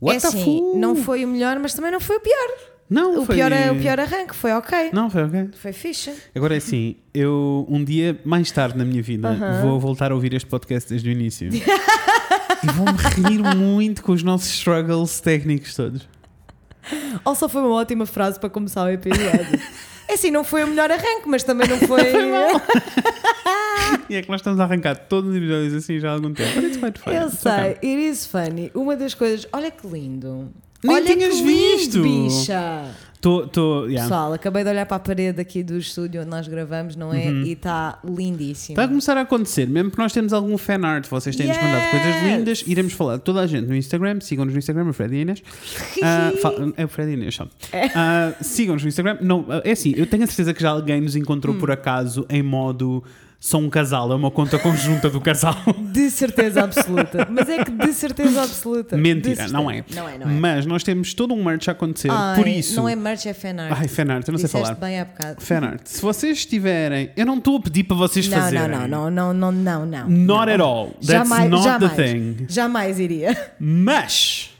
What é assim, não foi o melhor, mas também não foi o pior. Não, O, foi... pior, é- o pior arranque foi ok. Não, foi ok. Foi fixe. Agora é assim, eu um dia mais tarde na minha vida vou voltar a ouvir este podcast desde o início. e vou-me rir muito com os nossos struggles técnicos todos. Ou só foi uma ótima frase para começar o episódio. é assim, não foi o melhor arranque, mas também não foi. E é que nós estamos a arrancar todos os episódios assim já há algum tempo. But it's quite fun. Eu sei, okay. it is funny. Uma das coisas, olha que lindo. Nem olha tinhas que lindo, visto. bicha. Tô, tô, yeah. Pessoal, acabei de olhar para a parede aqui do estúdio onde nós gravamos, não é? Uhum. E está lindíssimo. Está a começar a acontecer, mesmo que nós temos algum fan art, vocês têm-nos mandado coisas Yes. lindas, iremos falar de toda a gente no Instagram, sigam-nos no Instagram, o Fred e Inês. Fa- é o Fred e Inês, só. Ah, sigam-nos no Instagram. Não, é assim, eu tenho a certeza que já alguém nos encontrou Hum. por acaso em modo são um casal, é uma conta conjunta do casal. De certeza absoluta. Mas é que de certeza absoluta. Mentira, certeza. não é. Não é, não é. Mas nós temos todo um merch a acontecer, Ai, por isso. Não é merch, é fanart. Ai, fan art, eu não sei Disseste falar. bem há bocado. Fan art. Se vocês estiverem, eu não estou a pedir para vocês Não, fazerem. não, não, não, não, não, não, não. Not não. at all. That's jamais, not jamais, the thing. Jamais iria. Mas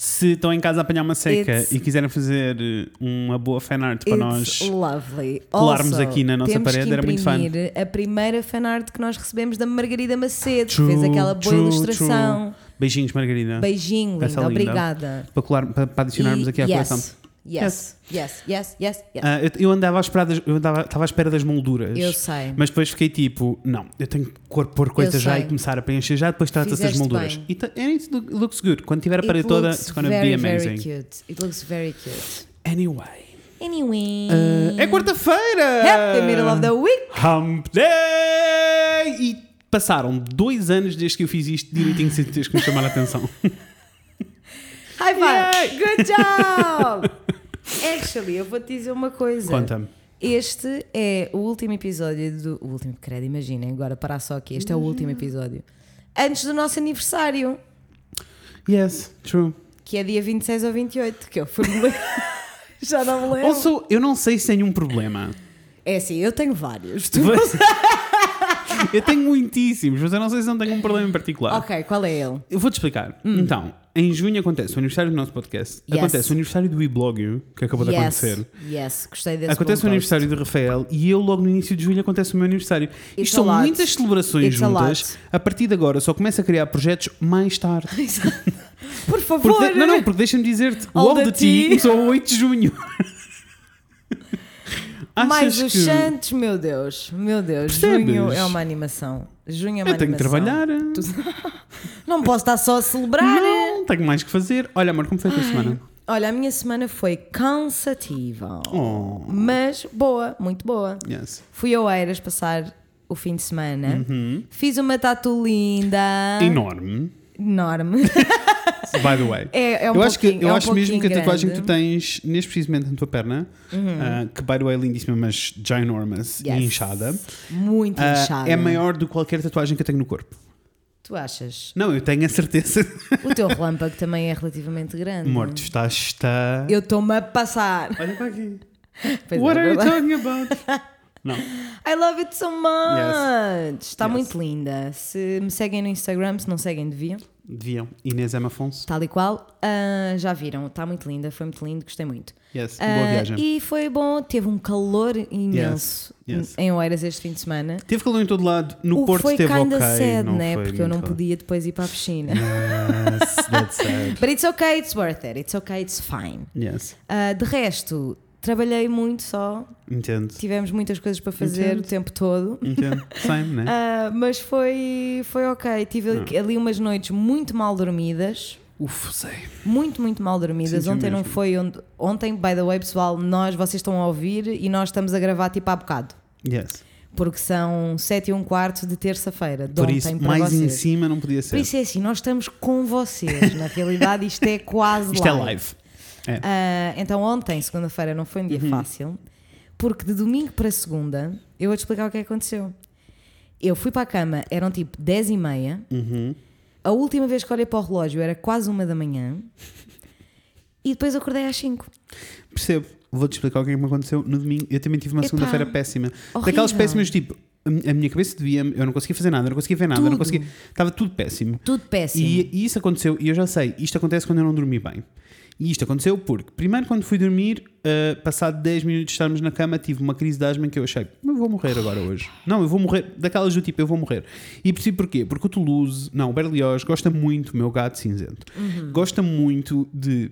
se estão em casa a apanhar uma seca It's- e quiserem fazer eh, uma boa fanart para nós lovely. colarmos Also, aqui na nossa parede, era muito imprimir a primeira fanart que nós recebemos da Margarida Macedo, True, que fez aquela boa true, ilustração. beijinhos, Margarida. Beijinho, linda, linda. obrigada. Para, colar, para, para adicionarmos E- aqui à yes, coleção. Yes, yes, yes, yes, yes. Ah, eu, eu andava à espera das, eu andava, estava à espera das molduras. Eu sei. Mas depois fiquei tipo, não, eu tenho que pôr, pôr coisas já e começar a preencher já, depois trata-se das molduras. bem. E and it look- looks good. Quando tiver a parede toda, it's gonna very, be amazing. Very cute. It looks very cute. Anyway. Anyway. ah, é quarta-feira! Happy middle of the week. Hump Day! E passaram dois anos desde que eu fiz isto direitinho sem teres que me chamar a atenção. High five. Yay. Good job. Actually, eu vou te dizer uma coisa. Conta-me. Este é o último episódio do. O último, credo, imaginem, agora parar só aqui. Este é o último episódio. Antes do nosso aniversário, Yes, true. que é dia 26 ou 28, que eu fui Já não me lembro. Also, eu não sei se tenho um problema. É assim, eu tenho vários. Tu- eu tenho muitíssimos, mas eu não sei se não tenho um problema em particular. Ok, qual é ele? Eu vou-te explicar. Então, em junho acontece o aniversário do nosso podcast. Yes. Acontece o aniversário do eBlog, que acabou de yes, acontecer. yes, gostei desse Acontece o aniversário do Rafael e eu logo no início de julho acontece o meu aniversário. It's Isto a são lot. muitas celebrações It's a juntas. lot. A partir de agora só começo a criar projetos mais tarde. Por favor. Porque, não, não, porque deixa-me dizer-te, o All the tea. começou a 8 de junho. Mais os que Santos, meu Deus, meu Deus. Percebes? Junho é uma animação. Junho é uma eu tenho que animação. trabalhar? Não posso estar só a celebrar. Não, tenho mais que fazer. Olha, amor, como foi a tua semana? Olha, a minha semana foi cansativa, Oh, mas boa, muito boa. yes. Fui a Oeiras passar o fim de semana. Uhum. Fiz uma tatu linda. Enorme, Enorme. by the way. É, é um eu acho, que, eu é um acho mesmo que a tatuagem que tu grande. tens neste precisamente na tua perna, ah, que by the way é lindíssima, mas ginormous e Yes. inchada, Muito ah, inchada. é maior do que qualquer tatuagem que eu tenho no corpo. Tu achas? Não, eu tenho a certeza. O teu relâmpago também é relativamente grande. Amor, tu estás. Está... Eu estou-me a passar. Olha para aqui. Pois What é, are you talking about? Não. I love it so much. Está Yes. muito linda. Se me seguem no Instagram, se não seguem, deviam. Deviam. Inês M. Afonso. Tal e qual. Ah, já viram. Está muito linda. Foi muito lindo. Gostei muito. Yes. Ah, Boa viagem. e foi bom. Teve um calor imenso Yes, yes. em Oeiras este fim de semana. Teve calor em todo lado. No o Porto foi teve kinda ok. sad, não né? Porque eu não calor. podia depois ir para a piscina. Yes, that's sad. But it's okay, it's worth it. It's okay, it's fine. Yes. Ah, de resto, trabalhei muito só. Entendo. Tivemos muitas coisas para fazer Entendo. o tempo todo. Entendo. Same, né? Ah, mas foi, foi ok. Tive Ah. ali umas noites muito mal dormidas. Uf, sei. Muito, muito mal dormidas. Sentiu Ontem não mesmo. foi onde. Ontem, by the way, pessoal, nós, vocês estão a ouvir e nós estamos a gravar tipo há bocado. Yes. Porque são 7 e um quarto de terça-feira. De Por isso, mais vocês. em cima não podia ser. Por isso é assim, nós estamos com vocês. Na realidade, isto é quase Isto é live. É. Ah, então ontem, segunda-feira, não foi um dia Uhum. fácil, porque de domingo para segunda, eu vou te explicar o que é que aconteceu. Eu fui para a cama, eram tipo 10 e meia, Uhum. a última vez que olhei para o relógio era quase uma da manhã, e depois acordei às 5. Percebo. Vou-te explicar o que é que me aconteceu no domingo. Eu também tive uma segunda-feira péssima. horrível. Daquelas péssimas tipo. a minha cabeça devia eu não conseguia fazer nada, eu não conseguia ver nada, eu não Tudo. conseguia. Estava tudo péssimo. Tudo péssimo. E, e isso aconteceu, e eu já sei, isto acontece quando eu não dormi bem. E isto aconteceu porque, primeiro, quando fui dormir, uh, passado 10 minutos de estarmos na cama, tive uma crise de asma em que eu achei, eu vou morrer agora hoje. Não, eu vou morrer, daquelas do tipo, eu vou morrer. E percebi porquê? Porque o Toulouse, não, o Berlioz, gosta muito, meu gato cinzento, gosta muito de,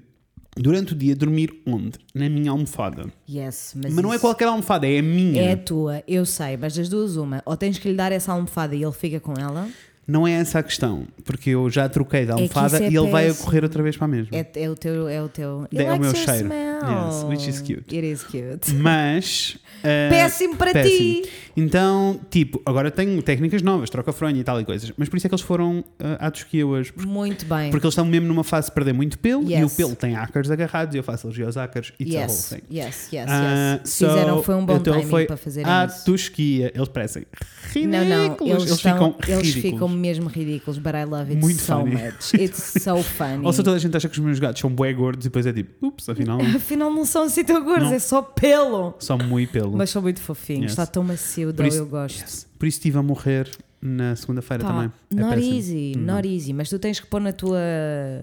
durante o dia, dormir onde? Na minha almofada. Yes, Mas não é qualquer almofada, é a minha. É a tua, eu sei, mas das duas, uma. Ou tens que lhe dar essa almofada e ele fica com ela, Não é essa a questão, porque eu já troquei de que almofada é e ele vai a correr outra vez para a mesma. é, é o teu. É o teu. É o meu cheiro. smell. Yes, which is cute. It is cute. Mas. Uh, Péssimo para péssimo. ti. Então, tipo, agora tenho técnicas novas, troca fronha e tal e coisas. Mas por isso é que eles foram uh, à Tosquia hoje. Porque, Muito bem. porque eles estão mesmo numa fase de perder muito pelo e o Yes. pelo tem ácaros agarrados e eu faço alergia aos ácaros. It's a whole yes, thing. yes, yes, yes. so, Fizeram, foi um bom então timing foi para fazerem à isso. Tosquia. Eles parecem Não, ridículos. não, eles, eles estão, ficam eles ridículos. ficam mesmo ridículos, but I love it Muito so funny. much. It's so funny. Ou seja, toda a gente acha que os meus gatos são bué gordos e depois é tipo, ups, afinal Afinal, não são assim tão gordos, Não. é só pelo. são muito pelo. Mas são muito fofinhos, Yes. está tão macio, isso- eu gosto. Yes. Por isso estive a morrer na segunda-feira Pá, também. É not péssimo. easy, Não. not easy. Mas tu tens que pôr na tua,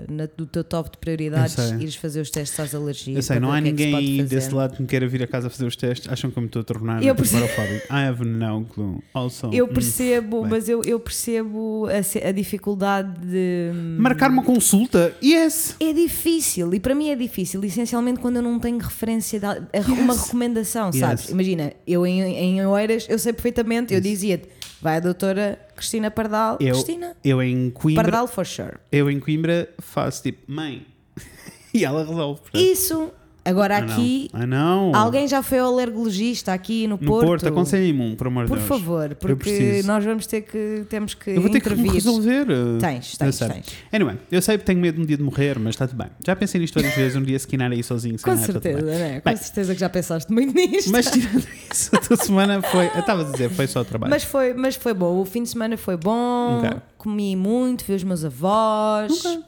na, no teu top de prioridades ires fazer os testes às alergias. Eu sei, não há é ninguém desse lado que me queira vir a casa fazer os testes. Acham que eu me estou a tornar Eu percebo. I have no clue. Also, Eu hum, percebo, bem. mas eu, eu percebo a, a dificuldade de. Marcar uma consulta? Yes! É difícil, e para mim é difícil, essencialmente quando eu não tenho referência, de, a- uma recomendação, sabes? Yes. Imagina, eu em, em Oeiras, eu sei perfeitamente, eu dizia-te, vai a doutora Cristina Pardal, Eu, Cristina eu em Coimbra, Pardal for sure. eu em Coimbra faço tipo, mãe. e ela resolve. portanto. Isso, agora know. aqui, I know. alguém já foi ao alergologista aqui no, no Porto? Porto, aconselhe-me um, por amor de Por Deus. favor, porque nós vamos ter que, temos que Eu vou ter que me resolver. Tens, eu tens, sei. tens. Anyway, eu sei que tenho medo um dia de morrer, mas está tudo bem. Já pensei nisto várias vezes, um dia se quinar aí sozinho. Com tudo certeza, né? Com Bem. certeza que já pensaste muito nisto. Mas tirando isso, a tua semana foi. Eu estava a dizer, foi só trabalho. Mas foi, mas foi bom. O fim de semana foi bom. Ok. Comi muito, vi os meus avós. Ok.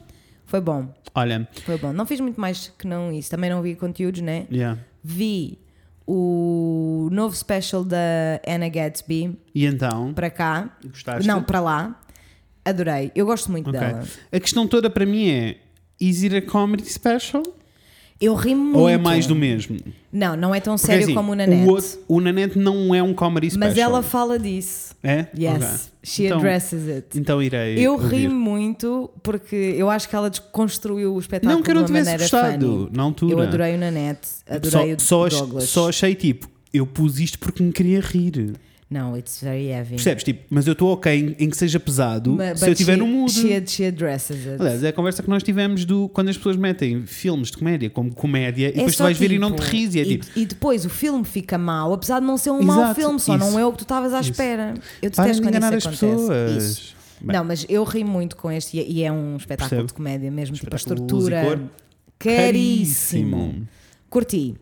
Foi bom, Olha, foi bom. Não fiz muito mais que não isso. Também não vi conteúdos, né? yeah. Vi o novo special da Anna Gatsby e então? para cá. Gostaste? Não, para lá. Adorei. Eu gosto muito Ok. dela. A questão toda para mim é: is it a comedy special? Eu ri muito. Ou é mais do mesmo? Não, não é tão Porque, sério assim, como o Nanette. O, outro- o Nanette não é um comedy special. mas ela fala disso. É? Yes. Ok. She Então- addresses it. Então irei. Eu ouvir. ri muito porque eu acho que ela desconstruiu o espetáculo Não que eu não tivesse gostado funny. na altura. Eu adorei o Nanette, adorei só, o só, Douglas. só achei tipo, eu pus isto porque me queria rir. Não, it's very heavy. Percebes? Tipo, mas eu estou ok em, em que seja pesado Ma- se but eu estiver no mood. She, she addresses it. Aliás, é a conversa que nós tivemos do quando as pessoas metem filmes de comédia como comédia e É depois tu vais ver e não te tipo, ris e é tipo. e depois o filme fica mau, apesar de não ser um mau Exato, filme, só não isso. é o que tu estavas à Isso. espera. Eu Para detesto de quando enganar as isso acontece. pessoas. Isso. Bem. Não, mas eu ri muito com este e é um espetáculo Percebo. de comédia mesmo, tipo a estrutura. cor. Caríssimo. Curti.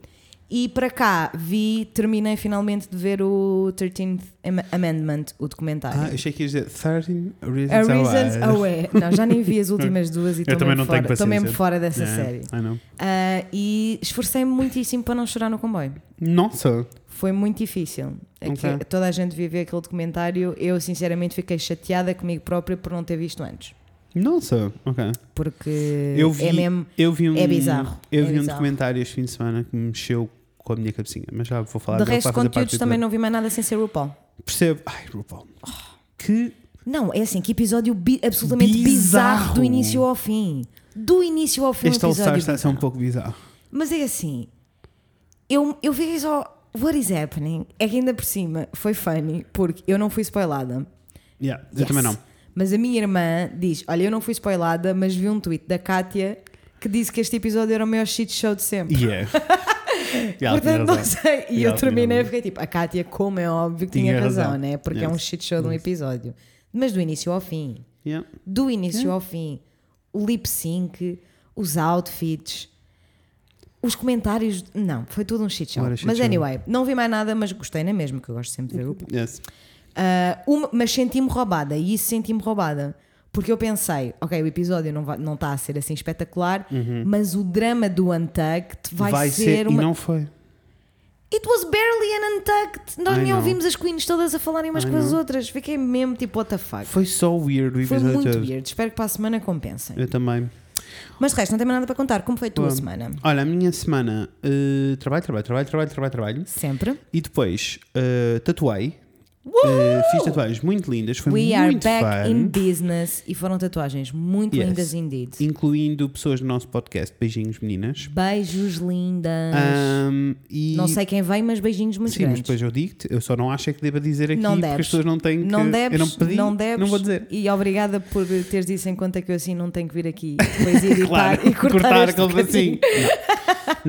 E para cá vi, terminei finalmente de ver o 13th Am- Amendment, o documentário. Ah, achei que ias dizer 13 A Reasons, Reasons Why. Away. Não, já nem vi as últimas duas e estou também mesmo, mesmo fora dessa Yeah, série. Ah, e esforcei-me muitíssimo para não chorar no comboio. Nossa, Foi muito difícil. É que Ok. Toda a gente devia ver aquele documentário. Eu, sinceramente, fiquei chateada comigo própria por não ter visto antes. nossa, ok. Porque Eu vi, é mesmo. eu vi um, é bizarro, Eu é vi um bizarro. documentário este fim de semana que me mexeu com a minha cabecinha, mas já vou falar De resto, fazer conteúdos também não vi mais nada sem ser RuPaul. Percebo. Ai, RuPaul. Que Não, é assim, que episódio bi- absolutamente bizarro. Bizarro. do início ao fim. Do início ao fim, este um episódio está a ser um pouco bizarro. Mas é assim, eu, eu fiquei só. What is happening? É que ainda por cima foi funny, porque eu não fui spoilada. Yeah, eu Yes. também não. Mas a minha irmã diz: Olha, eu não fui spoilada, mas vi um tweet da Kátia que disse que este episódio era o maior shit show de sempre. Yeah. Portanto, não sei. E Yeah, eu terminei e fiquei tipo: A Kátia, como é óbvio que tinha, Tinha razão, razão. né? Porque é um shit show de um episódio. Mas do início ao fim. Do início ao fim. O lip sync, os outfits, os comentários. Não, foi tudo um shit show. Shit mas show. anyway, não vi mais nada, mas gostei na mesma, que eu gosto sempre de ver o Yes. Ah, uma- mas senti-me roubada e isso senti-me roubada. Porque eu pensei, ok, o episódio não está não tá a ser assim espetacular, mas o drama do Untucked vai, Vai ser, ser, uma. e não foi. It was barely an untucked. Nós I nem know. ouvimos as queens todas a falarem umas I com as know. outras. Fiquei mesmo tipo, what the fuck. Foi só weird o Foi episódio muito todo. weird. Espero que para a semana compensem. Eu também. Mas de resto, não tem mais nada para contar. Como foi a tua Bom. semana? Olha, a minha semana, eh, trabalho, trabalho, trabalho, trabalho, trabalho, trabalho. Sempre. E depois eh, tatuei. Eh, fiz tatuagens muito lindas, foi We are muito back fun. in business e foram tatuagens muito Yes. lindas indeed. Incluindo pessoas do nosso podcast. Beijinhos, meninas. Beijos lindas. Ahm, e... Não sei quem vem, mas beijinhos muito Sim, mas grandes. depois eu digo-te, eu só não acho é que deva dizer aqui Não porque deves. as pessoas não têm que. Não deves, eu não pedi, não deves. não vou dizer. E obrigada por teres isso em conta que eu assim não tenho que vir aqui depois editar Claro, e cortar, este aquele assim. Não.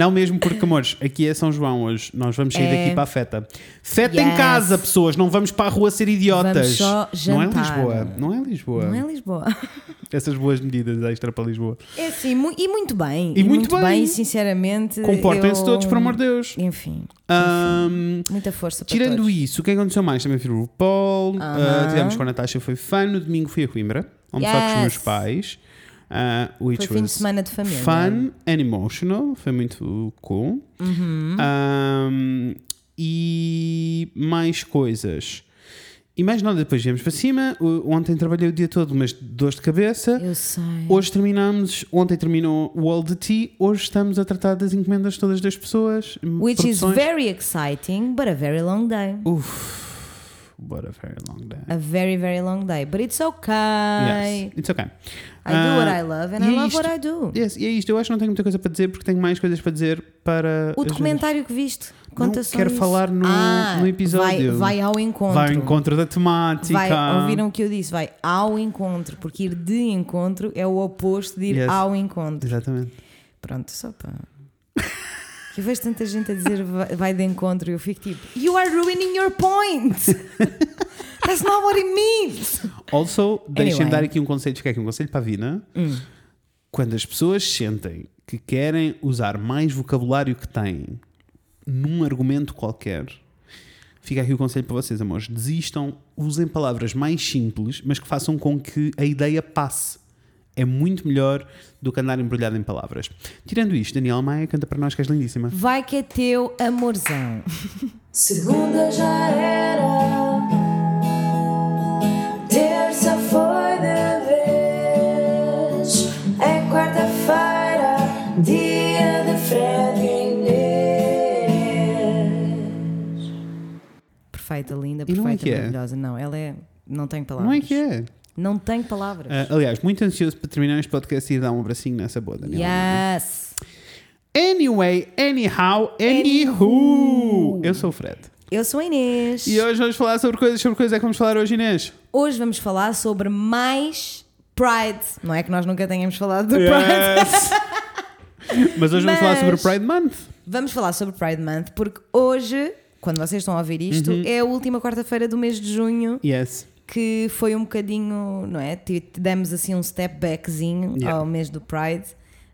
Não mesmo porque, amores, aqui é São João hoje. Nós vamos sair É. daqui para a feta. Feta em Yes. casa, pessoas. Não vamos para a rua ser idiotas. Vamos não é. Lisboa. Não é Lisboa. Não é Lisboa. Essas boas medidas extra para Lisboa. É mu- e muito bem. E muito bem. e sinceramente. Comportem-se eu- todos, por amor de Deus. Enfim, Ahm, muita força para tirando todos. isso, o que aconteceu mais? Também fui o Paul. Aham. tivemos com a Natasha, foi fun. No domingo fui a Coimbra. Almoçar com os meus Yes. pais. ah, which Foi fim de semana de família. Fun and emotional, foi muito cool. Uhum. Um, e mais coisas. E mais nada, depois viemos para cima. Ontem trabalhei o dia todo, mas de dores de cabeça. Eu sei. Hoje terminamos, ontem terminou o All the Tea, hoje estamos a tratar das encomendas todas das pessoas. Which is produções. very exciting, but a very long day. Uf, what a very long day. A very, very long day. But it's okay. Yes, it's okay. I do what Ah, I love and e I é love what I isto. do. Yes, e é isto. Eu acho que não tenho muita coisa para dizer porque tenho mais coisas para dizer para. O documentário que viste, Não, conta só quero isso. falar no- Ah, no episódio. Vai, vai ao encontro. Vai ao encontro da temática. Vai, ouviram o que eu disse? Vai ao encontro, porque ir de encontro é o oposto de ir Yes. ao encontro. Exatamente. Pronto, só para. Eu vejo tanta gente a dizer vai- de encontro e eu fico tipo, You are ruining your point! That's not what it means! Also, deixem Anyway. dar aqui um conselho, fica aqui um conselho para a vida. Hum. Quando as pessoas sentem que querem usar mais vocabulário que têm num argumento qualquer, fica aqui o conselho para vocês, amores. Desistam, usem palavras mais simples, mas que façam com que a ideia passe. É muito melhor do que andar embrulhado em palavras. Tirando isto, Daniel Maia canta para nós que és lindíssima. Vai que é teu amorzão. Segunda já era, terça foi de vez, é quarta-feira, dia de Fred e Inês. Perfeita, linda, E não é perfeita, que é? maravilhosa. Não, ela é. Não tem palavras. Não é que é? Não tem palavras. Ah, aliás, muito ansioso para terminar este podcast e dar um abracinho nessa boa, Daniel. Yes! Anyway, anyhow, anywho. Eu sou o Fred. Eu sou a Inês. E hoje vamos falar sobre coisas. Sobre coisas é que vamos falar hoje, Inês. Hoje vamos falar sobre mais Pride. Não é que nós nunca tenhamos falado do Pride. Yes. Mas hoje vamos falar Mas- sobre Pride Month. Vamos falar sobre Pride Month porque hoje, quando vocês estão a ouvir isto, Uhum. é a última quarta-feira do mês de junho Yes. Que foi um bocadinho, não é? Demos assim um step backzinho Yeah. ao mês do Pride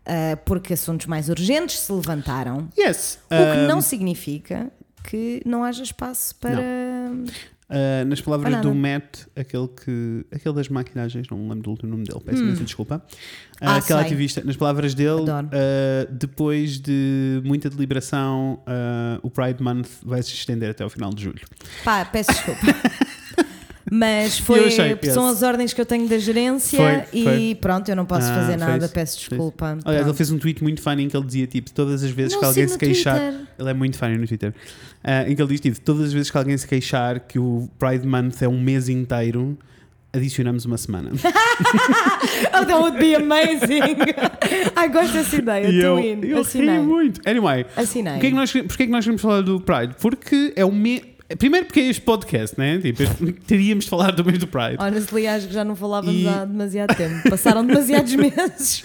ah, porque assuntos mais urgentes se levantaram. Yes. O que Um, não significa que não haja espaço para. uh, nas palavras do Matt, aquele, que, aquele das maquilhagens, não me lembro do último nome dele, peço imensa desculpa. Uh, Hum. Ah, aquele sei. ativista, nas palavras dele, uh, depois de muita deliberação, uh, o Pride Month vai se estender até ao final de julho. Pá, peço desculpa. Mas foi, achei, são yes. as ordens que eu tenho da gerência Foi, e foi. pronto, eu não posso Ah, fazer nada, isso, peço desculpa. Aliás, ele fez um tweet muito funny em que ele dizia tipo, todas as vezes Não que alguém se queixar. Twitter. Ele é muito funny no Twitter. Ah, em que ele diz tipo, todas as vezes que alguém se queixar que o Pride Month é um mês inteiro, adicionamos uma semana. Oh, that would be amazing! Ai, gosto dessa ideia, e eu, in. eu Assinei. muito. Anyway, Assinei. porquê é, que nós, porquê é que nós queremos falar do Pride? Porque é o mês. Primeiro porque é este podcast, né? Tipo, teríamos de falar do mês do Pride. Honestly, acho que já não falávamos E- há demasiado tempo. Passaram demasiados meses.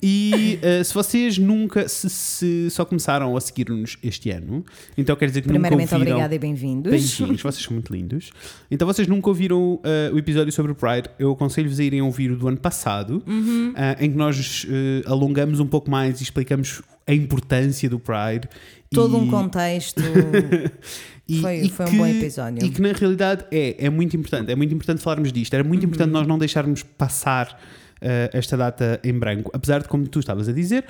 E uh, se vocês nunca, se, se só começaram a seguir-nos este ano, então quer dizer que nunca Primeiramente, ouviram... obrigada e bem-vindos. Beijinhos, vocês são muito lindos. Então vocês nunca ouviram uh, o episódio sobre o Pride, eu aconselho-vos a irem ouvir o do ano passado, Uhum. uh, em que nós alongamos um pouco mais e explicamos a importância do Pride. Todo e, um contexto. e- foi- e foi um que- bom episódio. E que na realidade é, é muito importante, é muito importante falarmos disto. Era Uhum. muito importante nós não deixarmos passar uh, esta data em branco. Apesar de, como tu estavas a dizer,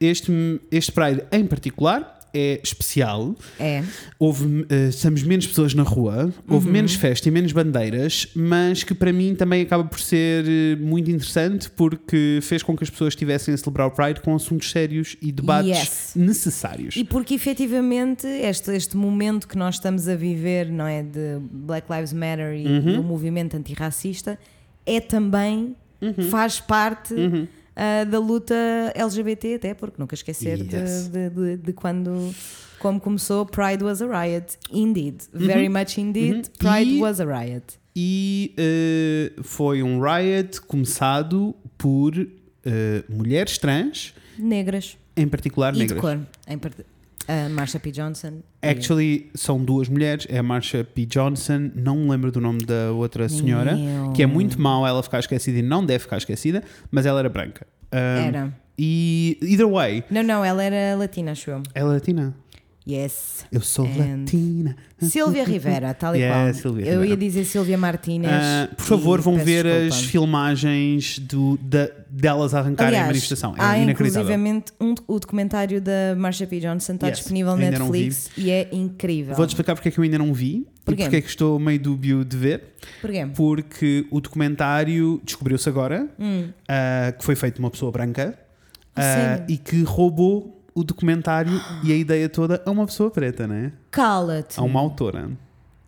este, este Pride em particular é especial. É. Houve, eh, estamos menos pessoas na rua, houve menos festa e menos bandeiras, mas que para mim também acaba por ser eh, muito interessante porque fez com que as pessoas estivessem a celebrar o Pride com assuntos sérios e debates Yes. necessários. E porque efetivamente este, este momento que nós estamos a viver, não é? De Black Lives Matter e Uhum. do movimento antirracista, é também, Uhum. faz parte ah, da luta LGBT, até porque nunca esquecer de- Yes. de, de- de quando. Como começou, Pride was a riot. Indeed. Very much indeed. Pride Uhum. E- was a riot. E eh, foi um riot começado por eh, mulheres trans, Negras. em particular E de negras. cor. Em part... a Marsha P. Johnson. e- Actually, são duas mulheres, é a Marsha P. Johnson, não me lembro do nome da outra senhora, Meu. que é muito mau ela ficar esquecida e não deve ficar esquecida, mas ela era branca. Um, Era. E, either way, Não, não, ela era latina, acho eu. ela é latina. Yes. Eu sou And- latina. Silvia Rivera, tal e Yeah, qual. Silvia eu ia Rivera. dizer Silvia Martínez. Ah, por favor, vão ver as desculpa. filmagens do, da- delas a arrancarem a Aliás, manifestação. É há inclusivamente um, o documentário da Marsha P. Johnson está Yes, disponível na Netflix e é incrível. Vou-te explicar porque é que eu ainda não vi Porquê? e porque é que estou meio dúbio de ver. Porquê? Porque o documentário descobriu-se agora ah, que foi feito de uma pessoa branca A sério? e que roubou o documentário e a ideia toda a uma pessoa preta, né? Cala-te. A uma autora.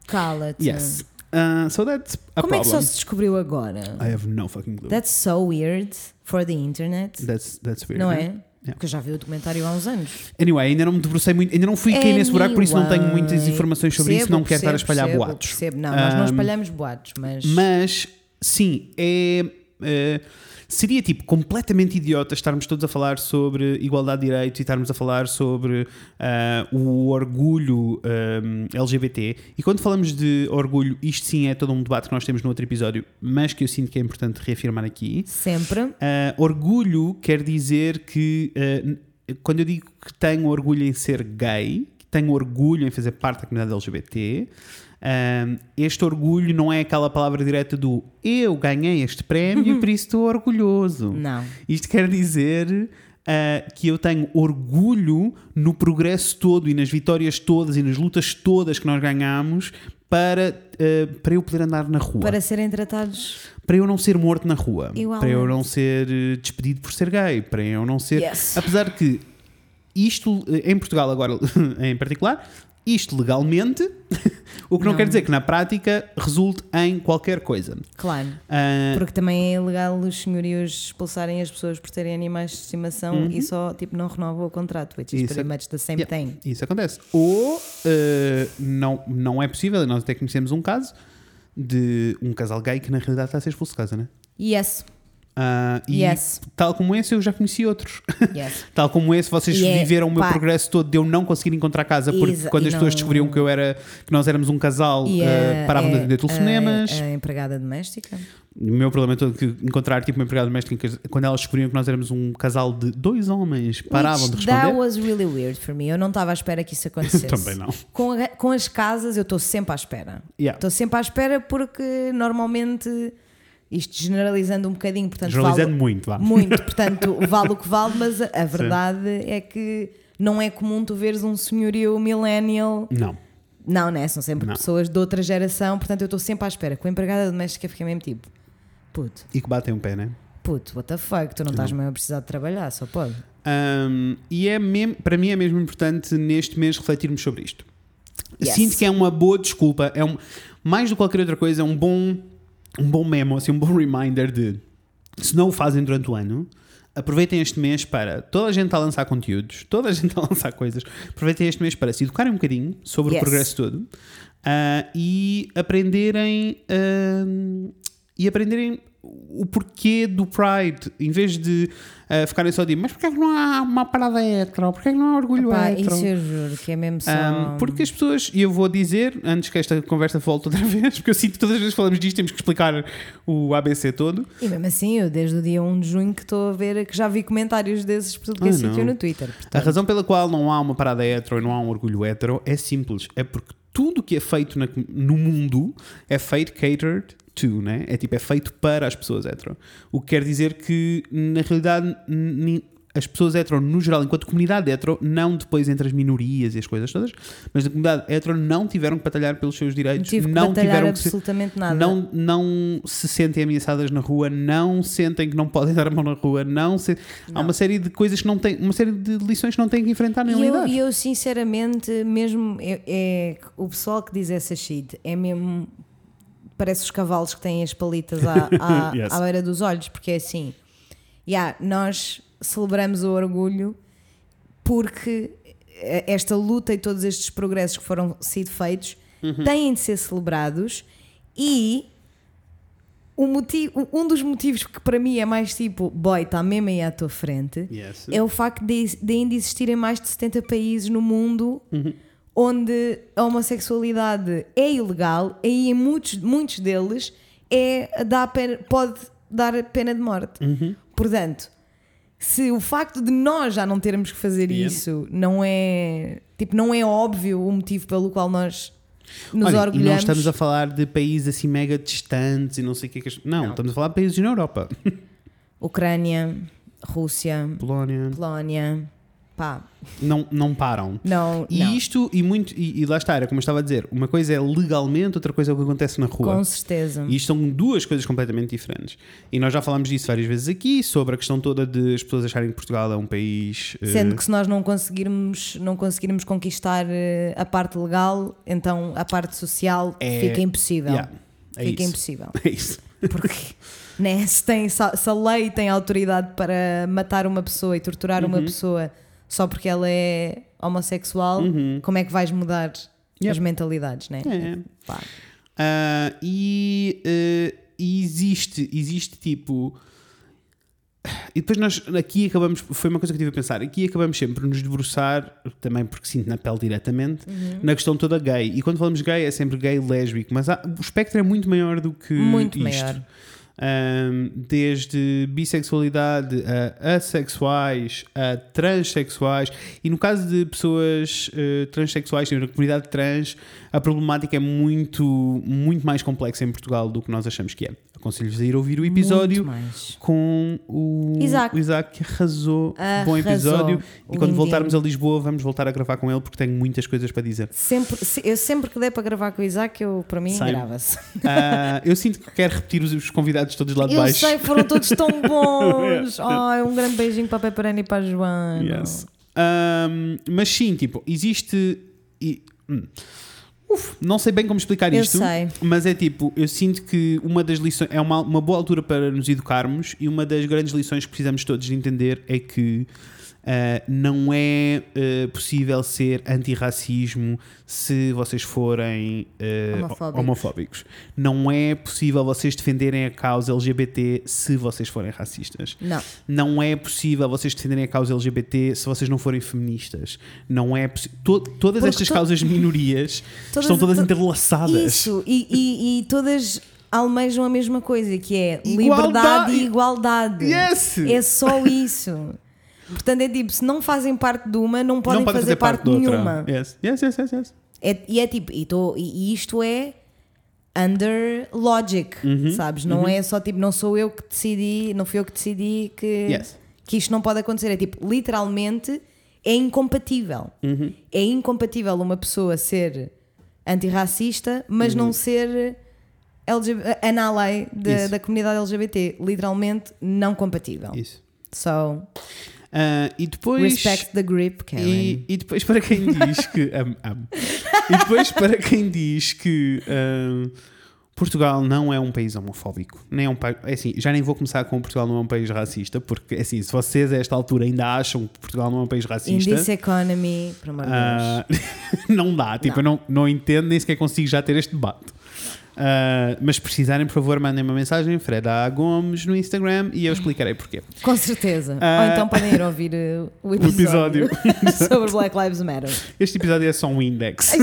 Cala-te. Yes. Uh, so that's a Como é que problem. só se descobriu agora? I have no fucking clue. That's so weird for the internet. That's, that's weird. Não né? é? Yeah. Porque eu já vi o documentário há uns anos. Anyway, ainda não me debrucei muito, ainda não fui cair nesse buraco, por isso não tenho muitas Anyway. informações sobre isso, Percebo, não quero estar a espalhar percebo, boatos. percebo. Não, nós não Um, espalhamos boatos, mas. Mas sim, é. eh, seria tipo completamente idiota estarmos todos a falar sobre igualdade de direitos e estarmos a falar sobre ah, o orgulho ahm, LGBT. E quando falamos de orgulho, isto sim é todo um debate que nós temos no outro episódio, mas que eu sinto que é importante reafirmar aqui. Sempre. Ah, orgulho quer dizer que ah, n- quando eu digo que tenho orgulho em ser gay, que tenho orgulho em fazer parte da comunidade LGBT, ah, este orgulho não é aquela palavra direta do eu ganhei este prémio e por isso estou orgulhoso. Não. Isto quer dizer ah, que eu tenho orgulho no progresso todo e nas vitórias todas e nas lutas todas que nós ganhamos para, ah, para eu poder andar na rua Para serem tratados. para eu não ser morto na rua, Igualmente. para eu não ser eh, despedido por ser gay, para eu não ser. Yes. Apesar que isto, em Portugal, agora em particular, isto legalmente, o que não, Não. quer dizer que na prática resulte em qualquer coisa. Claro. Ah, Porque também é ilegal os senhorios expulsarem as pessoas por terem animais de estimação e só tipo não renovam o contrato, which is Uhum. Isso pretty é- much the same Yeah. thing. Isso acontece. Ou eh, não, não é possível, e nós até conhecemos um caso de um casal gay que na realidade está a ser expulso de casa, né? Yes, Ah, e Yes. tal como esse, eu já conheci outros. yes. Tal como esse, vocês E é, viveram o meu pá. progresso todo de eu não conseguir encontrar casa, porque Exa- quando as pessoas não- descobriam que eu era que nós éramos um casal, E eh, a- paravam de a- atender telefonemas. A, a empregada doméstica. O meu problema é todo que encontrar tipo uma empregada doméstica quando elas descobriam que nós éramos um casal de dois homens, paravam de Which That responder. was really weird for me. Eu não estava à espera que isso acontecesse. Também não. Com, a- com as casas, eu estou sempre à espera. Yeah. Estou sempre à espera porque normalmente, isto generalizando um bocadinho, portanto, Generalizando vale, muito, vá. muito, portanto, vale o que vale, mas a, verdade é que não é comum tu veres um senhorio millennial. Não. Não, né? São sempre Não. pessoas de outra geração, portanto, eu estou sempre à espera. Com a empregada doméstica, fiquei mesmo tipo, puto, E que batem um pé, né? puto, what the fuck, tu não estás mesmo a precisar de trabalhar, só pode. Um, e é mesmo, para mim é mesmo importante neste mês refletirmos sobre isto. Yes. Sinto que é uma boa desculpa, é um, mais do que qualquer outra coisa, é um bom, um bom memo, assim, um bom reminder de se não o fazem durante o ano, aproveitem este mês para toda a gente está a lançar conteúdos, toda a gente está a lançar coisas, aproveitem este mês para se educarem um bocadinho sobre Yes. o progresso todo ah, e aprenderem ah, e aprenderem o porquê do Pride, em vez de ah, ficarem só a dizer, mas porquê é que não há uma parada hetero? Porquê é que não há orgulho Pá, hetero? isso eu juro que é mesmo só. Um, porque as pessoas, e eu vou dizer, antes que esta conversa volte outra vez, porque eu sinto que todas as vezes que falamos disto temos que explicar o ABC todo. E mesmo assim, eu desde o dia 1 de junho que estou a ver, que já vi comentários desses por tudo que é Ah, sítio não. no Twitter. A portanto. razão pela qual não há uma parada hetero e não há um orgulho hetero é simples. É porque tudo que é feito na- no mundo é feito catered to, né? É tipo, é feito para as pessoas hetero. O que quer dizer que, na realidade, as pessoas hetero, no geral, enquanto comunidade hetero, não depois entre as minorias e as coisas todas, mas na comunidade hetero não tiveram que batalhar pelos seus direitos, tive não tiveram absolutamente nada. não, não se sentem ameaçadas na rua, não sentem que não podem dar a mão na rua, não se... Há Não. uma série de coisas que não têm, uma série de lições que não têm que enfrentar nem E eu, lidar. e eu, sinceramente, mesmo é, é- o pessoal que diz essa shit é mesmo. Parece os cavalos que têm as palitas à, à, Yes. à beira dos olhos, porque é assim. Yeah, nós celebramos o orgulho porque esta luta e todos estes progressos que foram sido feitos Uhum. têm de ser celebrados e o motivo, um dos motivos que para mim é mais tipo, boy, está mesmo aí à tua frente, Yes. é o facto de, de ainda existirem mais de 70 países no mundo Uhum. Onde a homossexualidade é ilegal e em muitos, muitos deles é, dá pena- pode dar pena de morte. Uhum. Portanto, se o facto de nós já não termos que fazer Yeah. isso não é tipo não é óbvio o motivo pelo qual nós nos Olha, e orgulhamos. não estamos a falar de países assim mega distantes e não sei o que é que... as- Não, estamos a falar de países na Europa. Ucrânia, Rússia, Polónia. Polónia, pá, Não, não param. não, E não. isto, e muito, e, e lá está, era como eu estava a dizer, uma coisa é legalmente, outra coisa é o que acontece na rua. com certeza. E isto são duas coisas completamente diferentes. E nós já falámos disso várias vezes aqui, sobre a questão toda de as pessoas acharem que Portugal é um país. eh, Sendo que se nós não conseguirmos, não conseguirmos conquistar eh, a parte legal, então a parte social É- fica impossível. yeah, é fica isso. impossível. É isso. Porque né, se, tem, se a- lei tem autoridade para matar uma pessoa e torturar uma Uhum. pessoa só porque ela é homossexual, como é que vais mudar as Uhum. Yep. mentalidades, né? É. Pá. Ah, e, e existe, existe tipo. E depois nós aqui acabamos, foi uma coisa que eu tive a pensar, aqui acabamos sempre por nos debruçar, também porque sinto na pele diretamente, Uhum. na questão toda gay. E quando falamos gay é sempre gay lésbico, mas há- o espectro é muito maior do que Muito isto. maior. Um, desde bissexualidade a assexuais, a transexuais, e no caso de pessoas eh, transexuais, na comunidade trans, a problemática é muito, muito mais complexa em Portugal do que nós achamos que é. Aconselho-vos a ir ouvir o episódio com o Isaac. o Isaac que arrasou. Bom Arrasou. episódio. E quando Lindinho. voltarmos a Lisboa, vamos voltar a gravar com ele porque tenho muitas coisas para dizer. Sempre, se- eu sempre que der para gravar com o Isaac, eu, para mim, grava-se. Ah, eu sinto que quero repetir os, os convidados todos lá de Eu baixo. sei, foram todos tão bons. Ai, um grande beijinho para a Peperana e para a Joana. Yes. Um, mas sim, tipo, existe. e- hum. Uf, não sei bem como explicar isto, mas é tipo, eu sinto que uma das lições é uma, uma boa altura para nos educarmos e uma das grandes lições que precisamos todos de entender é que ah, não é ah, possível ser antirracismo se vocês forem ah, Homofóbicos. homofóbicos. Não é possível vocês defenderem a causa LGBT se vocês forem racistas. Não. Não é possível vocês defenderem a causa LGBT se vocês não forem feministas. Não é to- Todas Porque estas to- causas minorias Todas- estão todas to- interlaçadas. Isso, e, e- e todas almejam a mesma coisa, que é Igualdade. liberdade e igualdade. Yes! É só isso. Portanto, é tipo, se não fazem parte de uma, não podem não podem fazer, parte, de de nenhuma. Yes. Yes, yes, yes, yes. É- e é tipo, e, tô- e- isto é under logic, Uhum, sabes? Não é só tipo, não sou eu que decidi, não fui eu que decidi que, Yes. que isto não pode acontecer. É tipo, literalmente é incompatível. Uhum. É incompatível uma pessoa ser antirracista, mas Uhum. não ser LGBT, an ally da- Isso. da comunidade LGBT. Literalmente não compatível. Isso. So, Ah, e depois. respect the grip, Karen. E, e depois para quem diz que. amo, amo. E depois para quem diz que ah, Portugal não é um país homofóbico. Nem é um país. É assim, já nem vou começar com Portugal não é um país racista, porque é assim, se vocês a esta altura ainda acham que Portugal não é um país In racista. this economy, por amor de Deus. Ah, não dá, tipo, eu não, não entendo, nem sequer consigo já ter este debate. Ah, mas se precisarem, por favor, mandem uma mensagem, Fred A. Gomes, no Instagram e eu explicarei porquê. Com certeza. Ah. Ou então podem ir ouvir uh, o O episódio, episódio. sobre Black Lives Matter. Este episódio é só um index.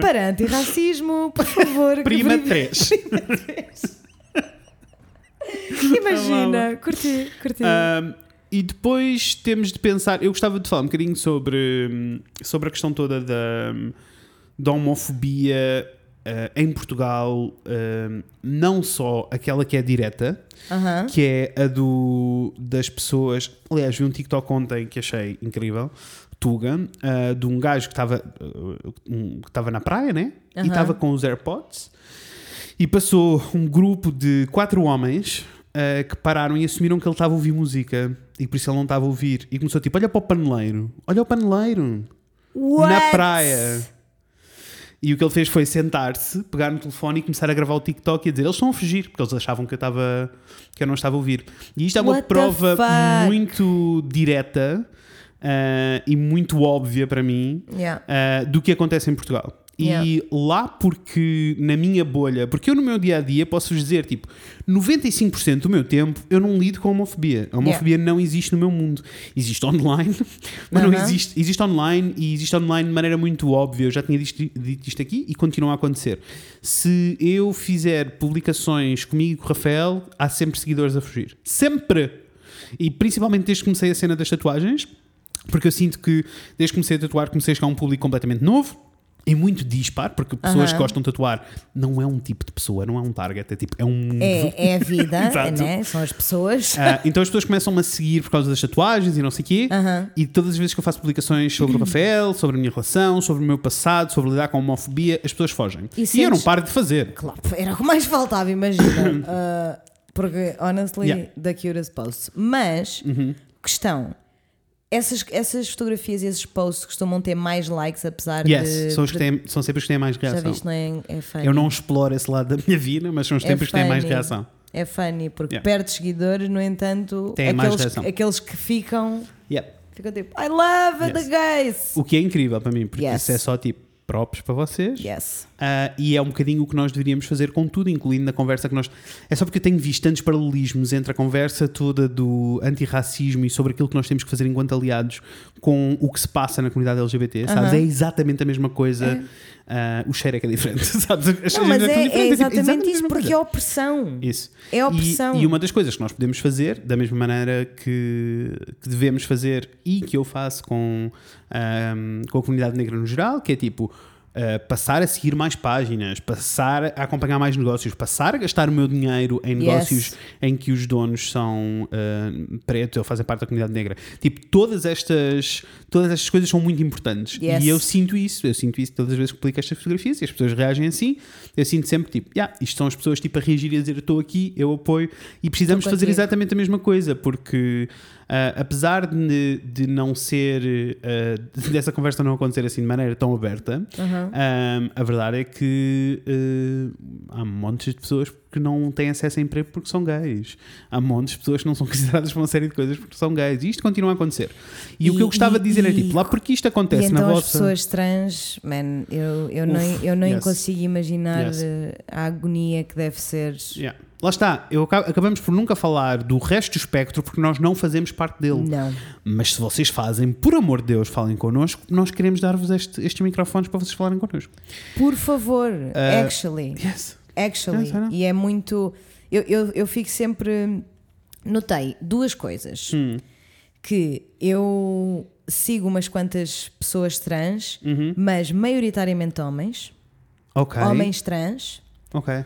Para antirracismo, por favor. Prima que- 3. Imagina, curti, curti. Ah, e depois temos de pensar. Eu gostava de falar um bocadinho sobre, hum, sobre a questão toda da, da homofobia eh, em Portugal, eh, não só aquela que é direta, Aham. que é a do, das pessoas. Aliás, vi um TikTok ontem que achei incrível, Tuga, eh, de um gajo que estava um- que estava na praia, né? E Aham. estava com os AirPods e passou um grupo de quatro homens que pararam e assumiram que ele estava a ouvir música e por isso ele não estava a ouvir. E começou tipo: olha para o paneleiro, olha o paneleiro na What? praia. E o que ele fez foi sentar-se, pegar no telefone e começar a gravar o TikTok e a dizer: eles estão a fugir, porque eles achavam que eu, estava, que eu não estava a ouvir. E isto é uma What prova muito direta ah, e muito óbvia para mim Yeah. ah, do que acontece em Portugal. E Yeah. lá, porque na minha bolha, porque eu no meu dia a dia posso vos dizer, tipo, 95% do meu tempo eu não lido com homofobia. A homofobia não existe no meu mundo. Existe online, mas não Aham. existe. Existe online e existe online de maneira muito óbvia. Eu já tinha dito, dito isto aqui e continua a acontecer. Se eu fizer publicações comigo e com o Rafael, há sempre seguidores a fugir. Sempre! E principalmente desde que comecei a cena das tatuagens, porque eu sinto que desde que comecei a tatuar comecei a chegar a um público completamente novo e muito dispar, porque pessoas que gostam de tatuar não é um tipo de pessoa, não é um target, é tipo, é um. É, é a vida, né? são as pessoas. Ah, então as pessoas começam-me a seguir por causa das tatuagens e não sei o quê. Aham. E todas as vezes que eu faço publicações sobre o Rafael, sobre a minha relação, sobre o meu passado, sobre lidar com a homofobia, as pessoas fogem. E E, eu sentes- não paro de fazer. Claro, era o que mais faltava, imagina. Ah, porque, honestly, Yeah. The cutest posts. Mas, questão. Essas, essas fotografias e esses posts costumam ter mais likes, apesar Yes, de. são, os que têm, são sempre os que têm mais Já reação. viste, não é? É funny. Eu não exploro esse lado da minha vida, mas são os É tempos que têm mais reação. É funny, porque Yeah. perde seguidores, no entanto, mais aqueles, reação. aqueles que ficam, Yeah. ficam tipo, I love the Yes. guys. O que é incrível para mim, porque Yes. isso é só tipo próprios para vocês. Yes. Ah, e é um bocadinho o que nós deveríamos fazer com tudo, incluindo na conversa que nós. É só porque eu tenho visto tantos paralelismos entre a conversa toda do antirracismo e sobre aquilo que nós temos que fazer enquanto aliados com o que se passa na comunidade LGBT, sabes? É exatamente a mesma coisa. Ah, o cheiro é que é diferente, sabes? As Não, mas são é, é diferentes, exatamente a isso, porque é opressão. Isso. É E- opressão. E, uma das coisas que nós podemos fazer, da mesma maneira que, que devemos fazer e que eu faço com, ahm, com a comunidade negra no geral, que é tipo. Ah, passar a seguir mais páginas, passar a acompanhar mais negócios, passar a gastar o meu dinheiro em negócios em que os donos são ah, pretos ou fazem parte da comunidade negra. Tipo, todas estas, todas estas coisas são muito importantes. Yes. E eu sinto isso, eu sinto isso todas as vezes que publico estas fotografias e as pessoas reagem assim. Eu sinto sempre tipo, yeah, isto são as pessoas tipo, a reagir e a dizer estou aqui, eu apoio e precisamos fazer exatamente a mesma coisa, porque ah, apesar de, de não ser ah, dessa conversa não acontecer assim de maneira tão aberta, Uhum. ah, a verdade é que ah, há montes de pessoas que não têm acesso a emprego porque são gays. Há montes de pessoas que não são consideradas para uma série de coisas porque são gays. E isto continua a acontecer. E, o que E- eu gostava e- de dizer é e- tipo, lá porque isto E acontece então na as vossa. pessoas trans, man, eu, eu, Uf, nem, eu nem yes. consigo imaginar Yes. eh, a agonia que deve ser. Yeah. Lá está, eu aca- acabamos por nunca falar do resto do espectro porque nós não fazemos parte dele. Não. Mas se vocês fazem, por amor de Deus, falem connosco, nós queremos dar-vos este- estes microfones para vocês falarem connosco. Por favor, Ah, actually. Yes. Actually. Yes. E é muito. Eu, eu, eu fico sempre. Notei duas coisas. Hum. Que eu sigo umas quantas pessoas trans, Uhum. mas maioritariamente homens. Ok. Homens trans. Ok.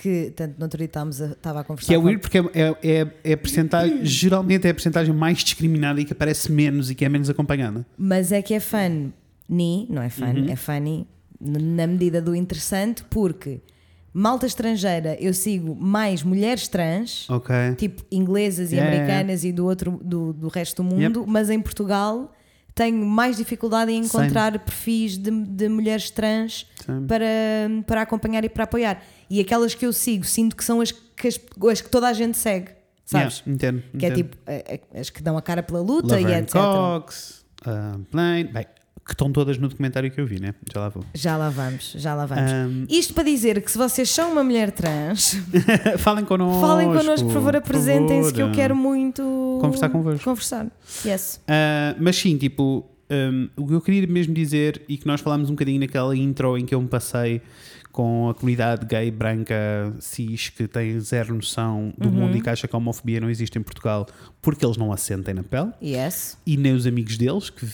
Que, tanto no outro dia estávamos a- estava a conversar Que é weird porque é, é, é, é a percentagem, geralmente é a percentagem mais discriminada e que aparece menos e que é menos acompanhada. Mas é que é funny, não é fun, Uhum. é funny na medida do interessante, porque malta estrangeira eu sigo mais mulheres trans, Ok. tipo inglesas e Yeah, americanas e do outro do, do resto do mundo, mas em Portugal tenho mais dificuldade em encontrar perfis de, de mulheres trans para, para acompanhar e para apoiar. E aquelas que eu sigo, sinto que são as que, as, as que toda a gente segue, sabes? Yeah, entendo. Que é tipo as que dão a cara pela luta e Laverne etc. Cox, uh, Blaine, bem, que estão todas no documentário que eu vi, né? Já lá vou. Já lá vamos, já lá vamos. Um, Isto para dizer que se vocês são uma mulher trans, falem connosco. falem connosco, por favor, apresentem-se que eu quero muito Conversar convosco. Conversar. Yes. Uh, mas sim, tipo, um, o que eu queria mesmo dizer e que nós falámos um bocadinho naquela intro em que eu me passei com a comunidade gay, branca, cis, que tem zero noção do mundo e que acha que a homofobia não existe em Portugal porque eles não a sentem na pele, Yes. e nem os amigos deles, que,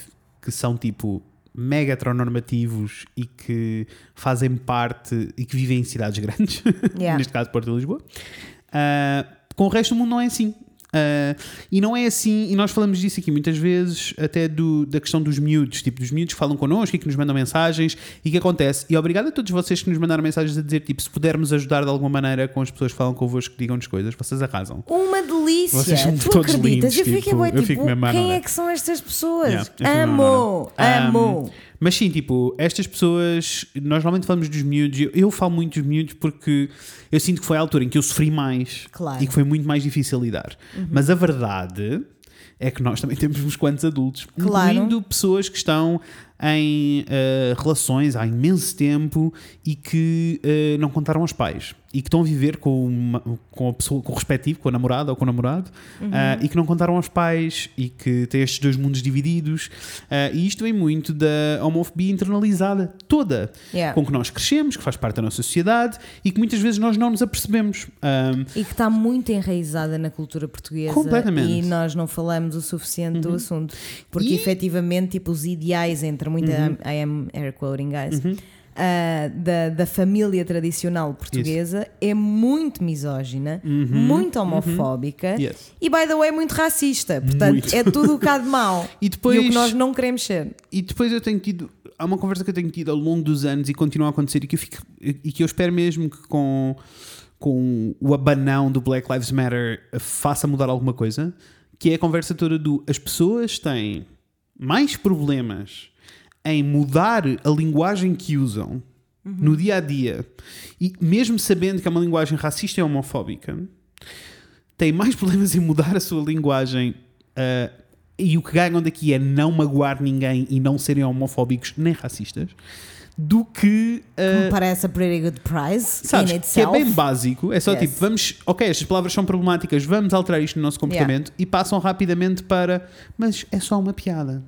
que são tipo mega heteronormativos e que fazem parte e que vivem em cidades grandes, Yeah. neste caso Porto e Lisboa. Ah, com o resto do mundo não é assim. Ah, e não é assim, e nós falamos disso aqui muitas vezes, até do, da questão dos miúdos, tipo, dos miúdos que falam connosco e que nos mandam mensagens e que acontece. E obrigado a todos vocês que nos mandaram mensagens a dizer, tipo, se pudermos ajudar de alguma maneira com as pessoas que falam convosco, digam-nos coisas, vocês arrasam. Uma delícia! Vocês são tu todos acreditas? lindos, eu fico, tipo, eu tipo, fico à quem é que são estas pessoas? Yeah, amo! nora. Amo! Um, mas sim, tipo, estas pessoas, nós normalmente falamos dos miúdos, eu, eu falo muito dos miúdos porque eu sinto que foi a altura em que eu sofri mais Claro. e que foi muito mais difícil lidar. Mas a verdade é que nós também temos uns quantos adultos, Claro. incluindo pessoas que estão em eh, relações há imenso tempo e que eh, não contaram aos pais e que estão a viver com, uma- com a pessoa, com o respectivo, com a namorada ou com o namorado ah, e que não contaram aos pais e que têm estes dois mundos divididos e isto vem muito da homofobia internalizada toda Yeah. com que nós crescemos, que faz parte da nossa sociedade e que muitas vezes nós não nos apercebemos. E que está muito enraizada na cultura portuguesa. Completamente. Uhum. E nós não falamos o suficiente do assunto. Porque E- Uhum. efetivamente, tipo, os ideais entre muita. I am air quoting, guys. ah, da, da família tradicional portuguesa é muito misógina, muito homofóbica Uhum. Yes. e, by the way, muito racista. Portanto, Muito. é tudo um bocado mau. E depois- o que nós não queremos ser. E depois eu tenho tido. Há uma conversa que eu tenho tido ao longo dos anos e continua a acontecer e que eu, fico, e que eu espero mesmo que com, com o abanão do Black Lives Matter faça mudar alguma coisa, que é a conversa toda do as pessoas têm mais problemas em mudar a linguagem que usam no dia a dia e mesmo sabendo que é uma linguagem racista e homofóbica, têm mais problemas em mudar a sua linguagem ah, e o que ganham daqui é não magoar ninguém e não serem homofóbicos nem racistas do que ah, Me parece a pretty good prize Sabes, in que é itself. bem básico, é só Yes. tipo, vamos, ok, estas palavras são problemáticas, vamos alterar isto no nosso comportamento e passam rapidamente para, mas é só uma piada.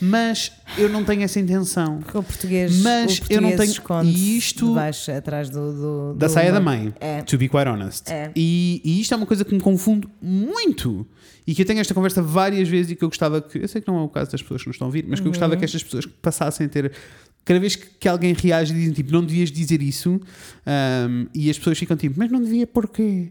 Mas eu não tenho essa intenção. Porque o português, Mas o eu não português tenho- e isto- debaixo, atrás do, do- Da do saia da mãe, É. to be quite honest. É. E, e isto é uma coisa que me confunde muito. E que eu tenho esta conversa várias vezes e que eu gostava que. Eu sei que não é o caso das pessoas que nos estão a ouvir, mas que eu Uhum. gostava que estas pessoas passassem a ter. Cada vez que, que alguém reage e dizem tipo, não devias dizer isso, ahm, e as pessoas ficam tipo, mas não devia porquê?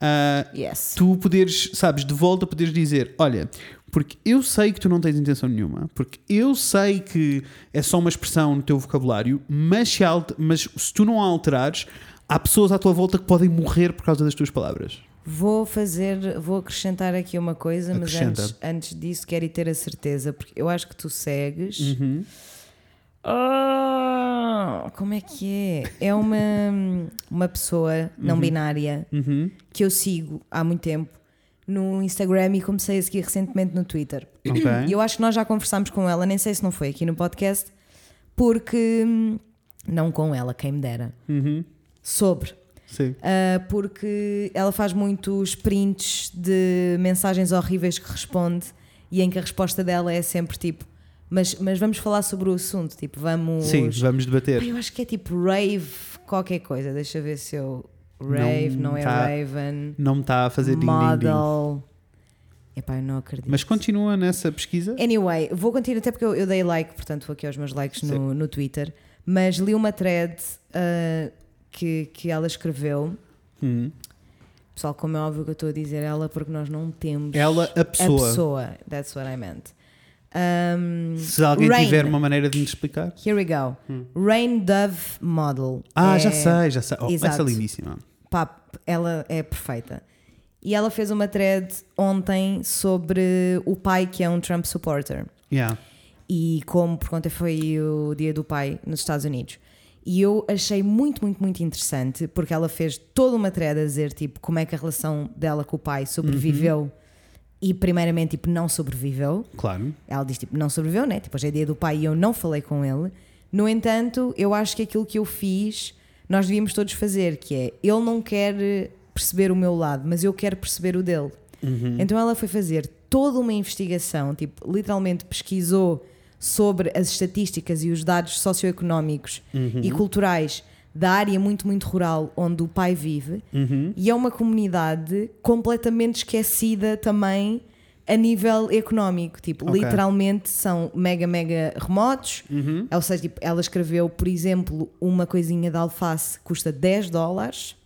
Ah, Yes. tu poderes, sabes, de volta poderes dizer: Olha, porque eu sei que tu não tens intenção nenhuma, porque eu sei que é só uma expressão no teu vocabulário, mas se, mas se tu não a alterares, há pessoas à tua volta que podem morrer por causa das tuas palavras. Vou fazer, vou acrescentar aqui uma coisa, mas antes, antes disso quero ir ter a certeza, porque eu acho que tu segues. Uhum. Ah, como é que é? É uma, uma pessoa não binária Uhum. que eu sigo há muito tempo no Instagram e comecei a seguir recentemente no Twitter. Ok. E eu acho que nós já conversámos com ela, nem sei se não foi aqui no podcast, porque. hum, Não com ela, quem me dera. Uhum. Sobre. Sim. Uh, porque ela faz muitos prints de mensagens horríveis que responde e em que a resposta dela é sempre tipo. Mas, mas vamos falar sobre o assunto, tipo, vamos. Sim, vamos debater. eu acho que é tipo rave, qualquer coisa. Deixa ver se eu. Rave, Não não, é tá Raven. Não me está a fazer ding, ding, ding. Model. Epá, eu não acredito. Mas continua nessa pesquisa. Anyway, vou continuar, até porque eu, eu dei like, portanto vou aqui aos meus likes no, no Twitter, mas li uma thread uh, que, que ela escreveu. Hum. Pessoal, como é óbvio que eu estou a dizer ela, porque nós não temos Ela, a a pessoa. pessoa. That's what I meant. Um, Se alguém Rain. tiver uma maneira de nos explicar. Here we go. Rain Dove Model. Ah, É- já sei, já sei. Oh, essa é lindíssima. Pá, ela é perfeita. E ela fez uma thread ontem sobre o pai que é um Trump supporter. Yeah. E como, por conta foi o dia do pai nos Estados Unidos. E eu achei muito, muito, muito interessante porque ela fez toda uma thread a dizer tipo como é que a relação dela com o pai sobreviveu e primeiramente tipo não sobreviveu. Claro. Ela diz tipo não sobreviveu, né? Tipo, hoje é dia do pai e eu não falei com ele. No entanto, eu acho que aquilo que eu fiz nós devíamos todos fazer, que é ele não quer perceber o meu lado, mas eu quero perceber o dele. Então ela foi fazer toda uma investigação, tipo, literalmente pesquisou sobre as estatísticas e os dados socioeconómicos e culturais da área muito, muito rural onde o pai vive. E é uma comunidade completamente esquecida também a nível económico. Tipo, Ok. literalmente são mega, mega remotos. Uhum. Ou seja, tipo, ela escreveu, por exemplo, uma coisinha de alface custa 10 dólares.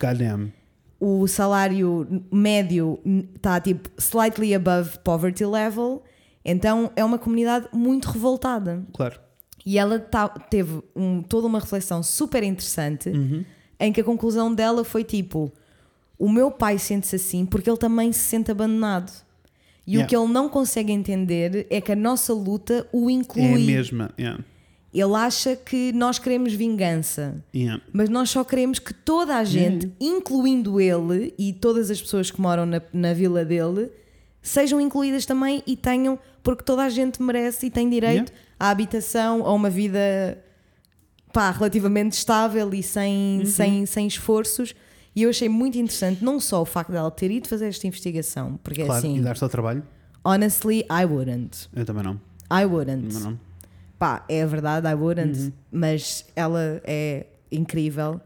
Goddamn. O salário médio está tipo slightly above poverty level. Então é uma comunidade muito revoltada. Claro. E ela tá- teve um- toda uma reflexão super interessante em que a conclusão dela foi tipo: o meu pai sente-se assim porque ele também se sente abandonado. E Yeah. o que ele não consegue entender é que a nossa luta o É a inclui. mesma. Yeah. ele acha que nós queremos vingança. Yeah. Mas nós só queremos que toda a gente, incluindo ele e todas as pessoas que moram na, na vila dele, sejam incluídas também e tenham, porque toda a gente merece e tem direito Yeah. à habitação, a uma vida pá, relativamente estável e sem, sem, sem esforços. E eu achei muito interessante, não só o facto dela ter ido fazer esta investigação, porque Claro. assim, E dar-se ao trabalho? honestly, I wouldn't. Eu também não. I wouldn't. Não, não. Pá, é verdade, I wouldn't, Uhum. mas ela é incrível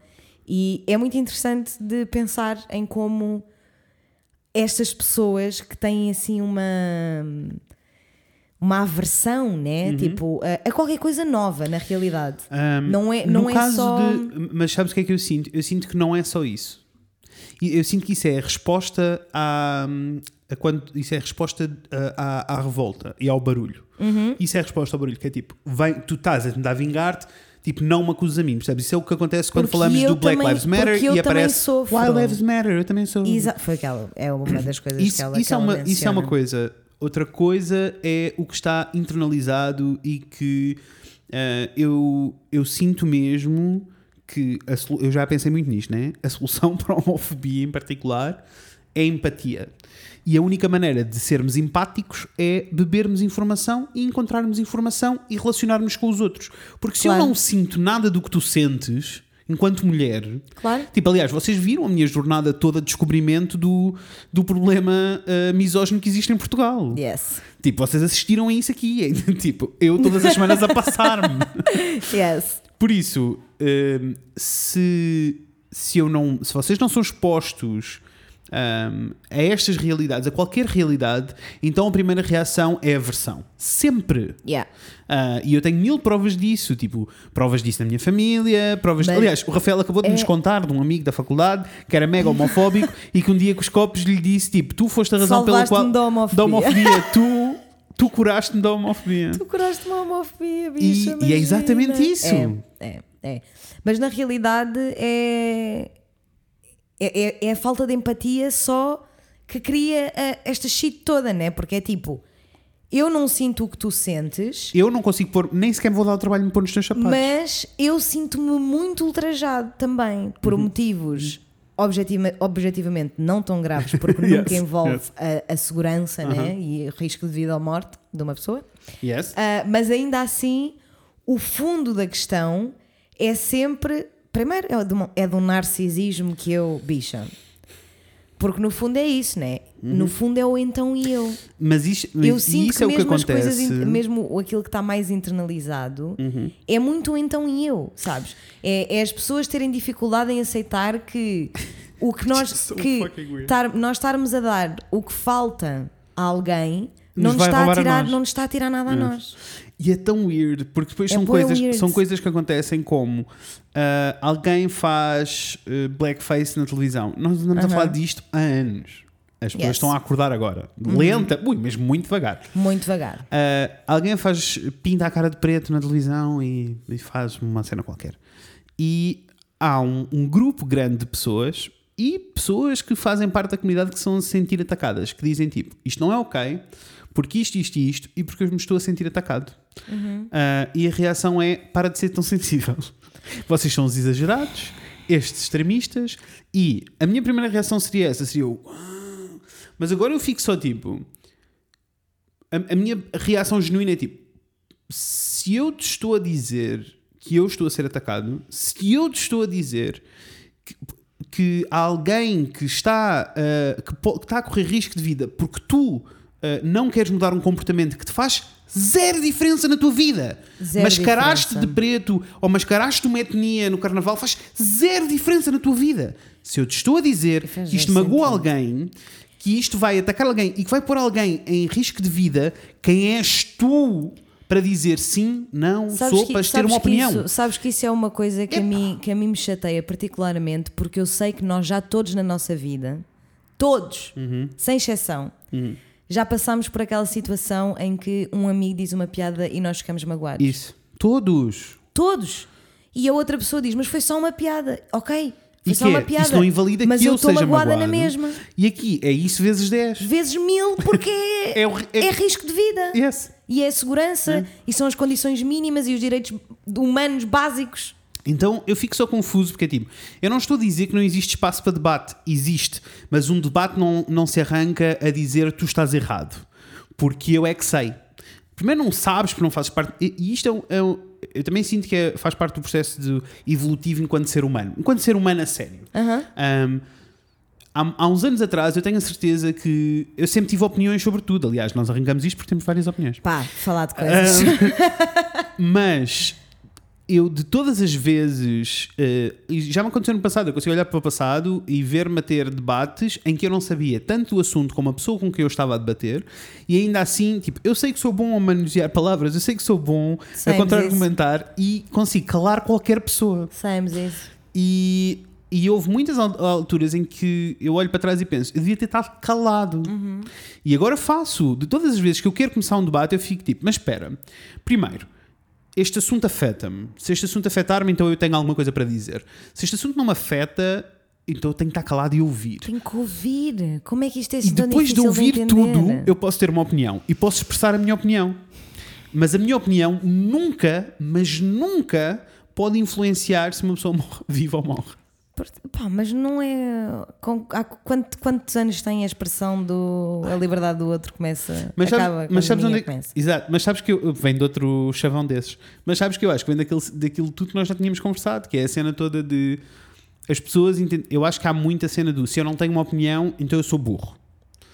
e é muito interessante de pensar em como estas pessoas que têm assim uma uma aversão, né? Uhum. Tipo, a, a qualquer coisa nova na realidade. Um, Não é- no não é só- de- mas sabes o que é que eu sinto? Eu sinto que não é só isso. E Eu sinto que isso é a resposta à, a quando isso é a resposta à, à- à revolta e ao barulho. Uhum. Isso é a resposta ao barulho, que é tipo, vem, tu estás a tentar vingar-te, tipo, não me acusas a mim, percebes? Isso é o que acontece quando Porque falamos do Black também- Lives Matter e também aparece. Why Lives Matter, eu também sou. Exa foi aquela, é uma das coisas Isso, que ela, isso que é uma, isso é uma coisa. Outra coisa é o que está internalizado e que eh, eu, eu sinto mesmo que a eu já pensei muito nisto, né? A solução para a homofobia em particular é empatia. E a única maneira de sermos empáticos é bebermos informação e encontrarmos informação e relacionarmos com os outros. Porque se Claro. eu não sinto nada do que tu sentes, enquanto mulher, Claro. Tipo, aliás, vocês viram a minha jornada toda de descobrimento do, do problema uh, misógino que existe em Portugal. Yes. Tipo, vocês assistiram a isso aqui. tipo, eu todas as semanas a passar-me. Yes. Por isso, um, se, se eu não. Se vocês não são expostos um, a estas realidades, a qualquer realidade, então a primeira reação é aversão. Sempre. Yeah. Ah, e eu tenho mil provas disso, tipo, provas disso na minha família, provas. Mas- Aliás, o Rafael acabou de nos é- contar de um amigo da faculdade que era mega homofóbico e que um dia com os copos lhe disse: tipo, tu foste a razão pela qual. Da homofobia. da homofobia. tu, tu curaste-me da homofobia. Tu curaste uma homofobia, E- bicha. e é exatamente isso. É, é, é. Mas na realidade é, é, é- é a falta de empatia só que cria esta shit toda, né? Porque é tipo, eu não sinto o que tu sentes, Eu não consigo pôr, nem sequer me vou dar o trabalho de me pôr nos teus sapatos. mas eu sinto-me muito ultrajado também por Uhum. motivos. objetiva- objetivamente não tão graves, porque Yes, nunca envolve yes. a, a segurança né? e o risco de vida ou morte de uma pessoa. Yes? Ah, mas ainda assim, o fundo da questão é sempre. Primeiro, é de, um, é de um narcisismo que eu. bicha. Porque no fundo é isso, né? No fundo é o então e eu. Mas isto, mas Eu sinto isso que é o que mesmo as acontece. coisas, mesmo aquilo que está mais internalizado, é muito o então e eu, sabes? É, é as pessoas terem dificuldade em aceitar que o que nós, So que tar- nós estarmos a dar o que falta a alguém Nos não nos, está a a tirar, nós. não nos está a tirar nada a nós. E é tão weird, porque depois É são, coisas, weird. são coisas que acontecem como ah, alguém faz ah, blackface na televisão. Nós andamos a Aham. falar disto há anos. As pessoas Yes. Uhum. estão a acordar agora. Lenta, ui, mesmo muito devagar. Muito devagar. Ah, alguém faz pinta a cara de preto na televisão e, e faz uma cena qualquer. E há um, um grupo grande de pessoas e pessoas que fazem parte da comunidade que são a se sentir atacadas, que dizem tipo, isto não é ok, porque isto, isto e isto, e porque eu me estou a sentir atacado. Ah, e a reação é, para de ser tão sensível. Vocês são os exagerados, estes extremistas, e a minha primeira reação seria essa, seria eu... "Ah", Mas agora eu fico só tipo... A, a minha reação genuína é tipo: se eu te estou a dizer que eu estou a ser atacado, se eu te estou a dizer que, que há alguém que está, ah, que, que está a correr risco de vida porque tu não queres mudar um comportamento que te faz zero diferença na tua vida, Zero mascaraste diferença. de preto ou mascaraste uma etnia no carnaval, faz zero diferença na tua vida. Se eu te estou a dizer que isto magoa alguém que isto vai atacar alguém e que vai pôr alguém em risco de vida, quem és tu para dizer sim, não, sou, para ter sabes uma que opinião? Isso, sabes que isso é uma coisa que a, mim, que a mim me chateia particularmente, porque eu sei que nós já todos na nossa vida, todos, Uhum. sem exceção, já passámos por aquela situação em que um amigo diz uma piada e nós ficamos magoados. Isso. Todos. Todos. E a outra pessoa diz, mas foi só uma piada. Ok, foi E só uma é? piada. Isso não invalida mas que eu estou magoada magoado. na mesma. E aqui é isso vezes 10. Vezes mil, porque é, É é- risco de vida. Yes. E é a segurança, e são as condições mínimas e os direitos humanos básicos. Então eu fico só confuso porque é tipo, eu não estou a dizer que não existe espaço para debate, existe, mas um debate não, não se arranca a dizer tu estás errado, porque eu é que sei. Primeiro não sabes porque não fazes parte, e isto é, um- é um- eu também sinto que é- faz parte do processo de evolutivo enquanto ser humano, enquanto ser humano a sério. Um, há, há uns anos atrás eu tenho a certeza que eu sempre tive opiniões sobre tudo, aliás, nós arrancamos isto porque temos várias opiniões. Pá, falar de coisas. Mas eu, de todas as vezes, e já me aconteceu no passado, eu consigo olhar para o passado e ver-me a ter debates em que eu não sabia tanto o assunto como a pessoa com quem eu estava a debater, e ainda assim, tipo, eu sei que sou bom a manusear palavras, eu sei que sou bom a contra-argumentar e consigo calar qualquer pessoa. Sabemos isso. E, e houve muitas al- alturas em que eu olho para trás e penso, eu devia ter estado calado. E agora faço. De todas as vezes que eu quero começar um debate, eu fico tipo, mas espera, primeiro, este assunto afeta-me. Se este assunto afetar-me, então eu tenho alguma coisa para dizer. Se este assunto não me afeta, então eu tenho que estar calado e ouvir. Tenho que ouvir. Como é que isto é E depois de ouvir entender? tudo, eu posso ter uma opinião e posso expressar a minha opinião. Mas a minha opinião nunca, mas nunca pode influenciar se uma pessoa morre, vive ou morre. Pá, mas não é. Com, há quanto- quantos anos tem a expressão do. A liberdade do outro começa. Mas acaba sabes, quando mas sabes onde é que. Exato, mas sabes que eu, vem de outro chavão desses. Mas sabes que eu acho que vem daquele, daquilo tudo que nós já tínhamos conversado, que é a cena toda de as pessoas entendem. Eu acho que há muita cena do se eu não tenho uma opinião, então eu sou burro.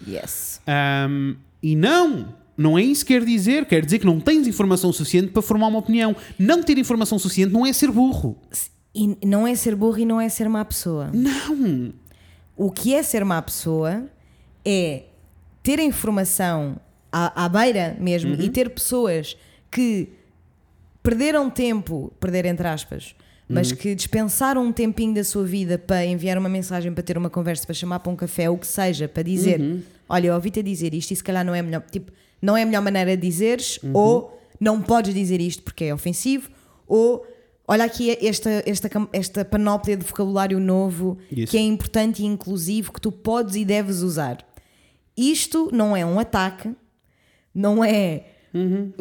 Yes. Ahm, e não! Não é isso que quer dizer. Quer dizer que não tens informação suficiente para formar uma opinião. Não ter informação suficiente não é ser burro. E não é ser burro e não é ser má pessoa. Não! O que é ser má pessoa é ter informação à, à beira mesmo Uhum. e ter pessoas que perderam tempo, perder entre aspas, Uhum. mas que dispensaram um tempinho da sua vida para enviar uma mensagem, para ter uma conversa, para chamar para um café, o que seja, para dizer: Uhum. Olha, eu ouvi-te a dizer isto e se calhar não é a melhor, tipo, não é a melhor maneira de dizeres, Uhum. ou não podes dizer isto porque é ofensivo, ou. Olha aqui esta, esta, esta panóplia de vocabulário novo Isso. que é importante e inclusivo que tu podes e deves usar. Isto não é um ataque, não é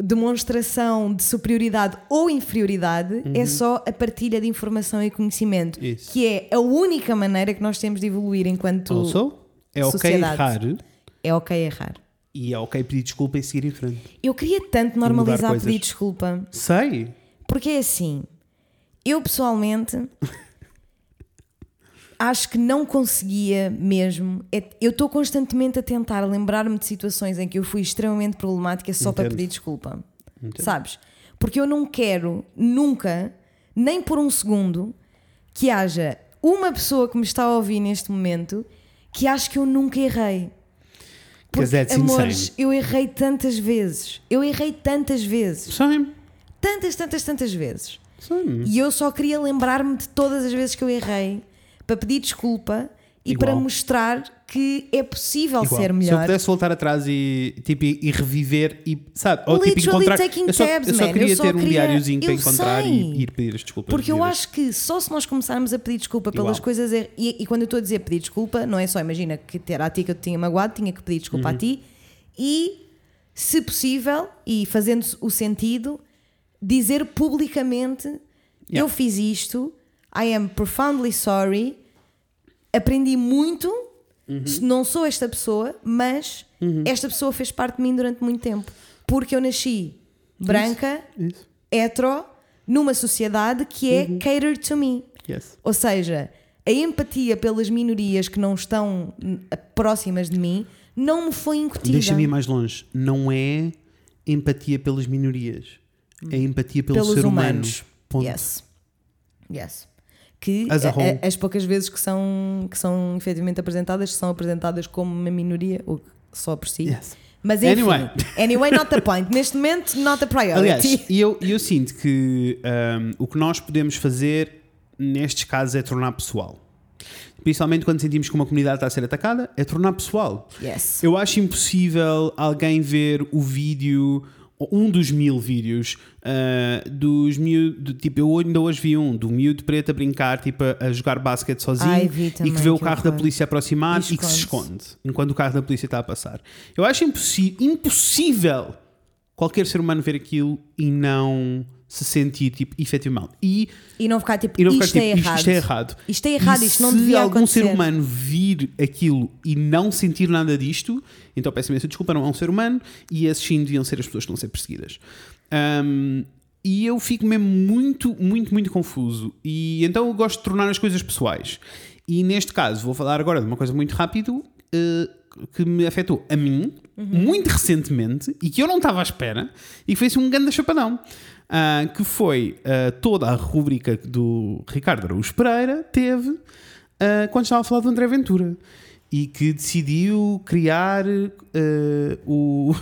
demonstração de superioridade ou inferioridade, é só a partilha de informação e conhecimento, Isso. que é a única maneira que nós temos de evoluir enquanto Also, é ok sociedade. errar é ok errar. e é ok pedir desculpa e seguir em frente. Eu queria tanto normalizar pedir desculpa, Sei. porque é assim, eu pessoalmente acho que não conseguia mesmo. É- Eu estou constantemente a tentar lembrar-me de situações em que eu fui extremamente problemática só para Entendo. pedir desculpa. Sabes? Porque eu não quero nunca, nem por um segundo, que haja uma pessoa que me está a ouvir neste momento que ache que eu nunca errei. Because that's amores, insane. eu errei tantas vezes. Eu errei tantas vezes. Same. Tantas, tantas, tantas vezes. Same. E eu só queria lembrar-me de todas as vezes que eu errei para pedir desculpa e Igual. para mostrar que é possível Igual. ser Se eu melhor. pudesse voltar atrás e, tipo, e e reviver e, sabe, ou tipo encontrar. taking Eu só, tabs, eu só man. Eu queria só ter um queria- diáriozinho para encontrar sei. e ir pedir as desculpas. Porque eu acho que só se nós começarmos a pedir desculpa pelas Igual. coisas. er- E, e quando eu estou a dizer pedir desculpa, não é só, imagina que era a ti que eu te tinha magoado, tinha que pedir desculpa Uhum. a ti. E, se possível, e fazendo o sentido, dizer publicamente: Yeah. eu fiz isto, I am profoundly sorry, aprendi muito. Uhum. Não sou esta pessoa, mas esta pessoa fez parte de mim durante muito tempo. Porque eu nasci branca, Isso. hetero, numa sociedade que é catered to me. Yes. Ou seja, a empatia pelas minorias que não estão próximas de mim não me foi incutida. Deixa-me ir mais longe. Não é empatia pelas minorias. É empatia pelo pelos ser humanos. humano. Ponto. Yes. Yes. que As a a- as poucas vezes que são, que são efetivamente apresentadas, são apresentadas como uma minoria, o que só por si. Yes. Mas enfim, Anyway. anyway, not the point. Neste momento, not a priority. Aliás, e eu, eu sinto que um, o que nós podemos fazer nestes casos é tornar pessoal. Principalmente quando sentimos que uma comunidade está a ser atacada, é tornar pessoal. yes. Eu acho impossível alguém ver o vídeo, ou um dos mil vídeos, ah, dos miúdos, tipo, eu ainda hoje vi um, do miúdo preto a brincar, tipo, a, a jogar basquete sozinho Ai, e que vê o que carro da polícia aproximar E e, que se esconde, enquanto o carro da polícia está a passar. Eu acho impossi impossível qualquer ser humano ver aquilo e não se sentir, tipo, efetivamente. E E não ficar tipo, e não ficar isto, é tipo, errado. isto é errado. Isto é errado, E isto não se devia algum acontecer. ser humano vir aquilo e não sentir nada disto, então peço imensa desculpa, não é um ser humano e esses sim deviam ser as pessoas que estão a ser perseguidas. Um, e eu fico mesmo muito, muito, muito confuso. E então eu gosto de tornar as coisas pessoais. E neste caso, vou falar agora de uma coisa muito rápido eh, que me afetou a mim, muito recentemente, e que eu não estava à espera, e que fez um grande chapadão. Ah, que foi ah, toda a rubrica do Ricardo Araújo Pereira teve ah, quando estava a falar do André Ventura e que decidiu criar o.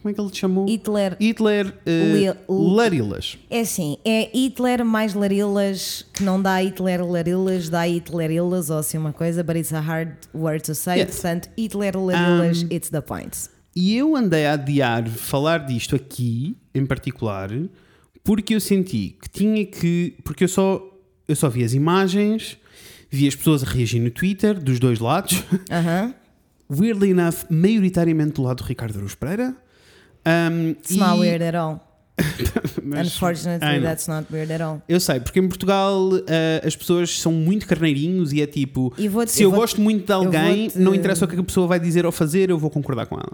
Como é que ele te chamou? Hitler. Hitler ah, Larilas. É assim, é Hitler mais Larilas, que não dá Hitler Larilas, dá Hitlerilas ou assim uma coisa, but it's a hard word to say. Yes. Portanto, Hitler Larilas, Um, it's the point. E eu andei a adiar falar disto aqui, em particular, porque eu senti que tinha que. Porque eu só, eu só vi as imagens, vi as pessoas a reagir no Twitter, dos dois lados. Weirdly enough, maioritariamente do lado do Ricardo Aruz Pereira. Um, It's not e- weird at all. mas- Unfortunately, that's not weird at all. Eu sei, porque em Portugal ah, as pessoas são muito carneirinhos e é tipo: se eu, eu gosto muito de alguém, não interessa o que a pessoa vai dizer ou fazer, eu vou concordar com ela.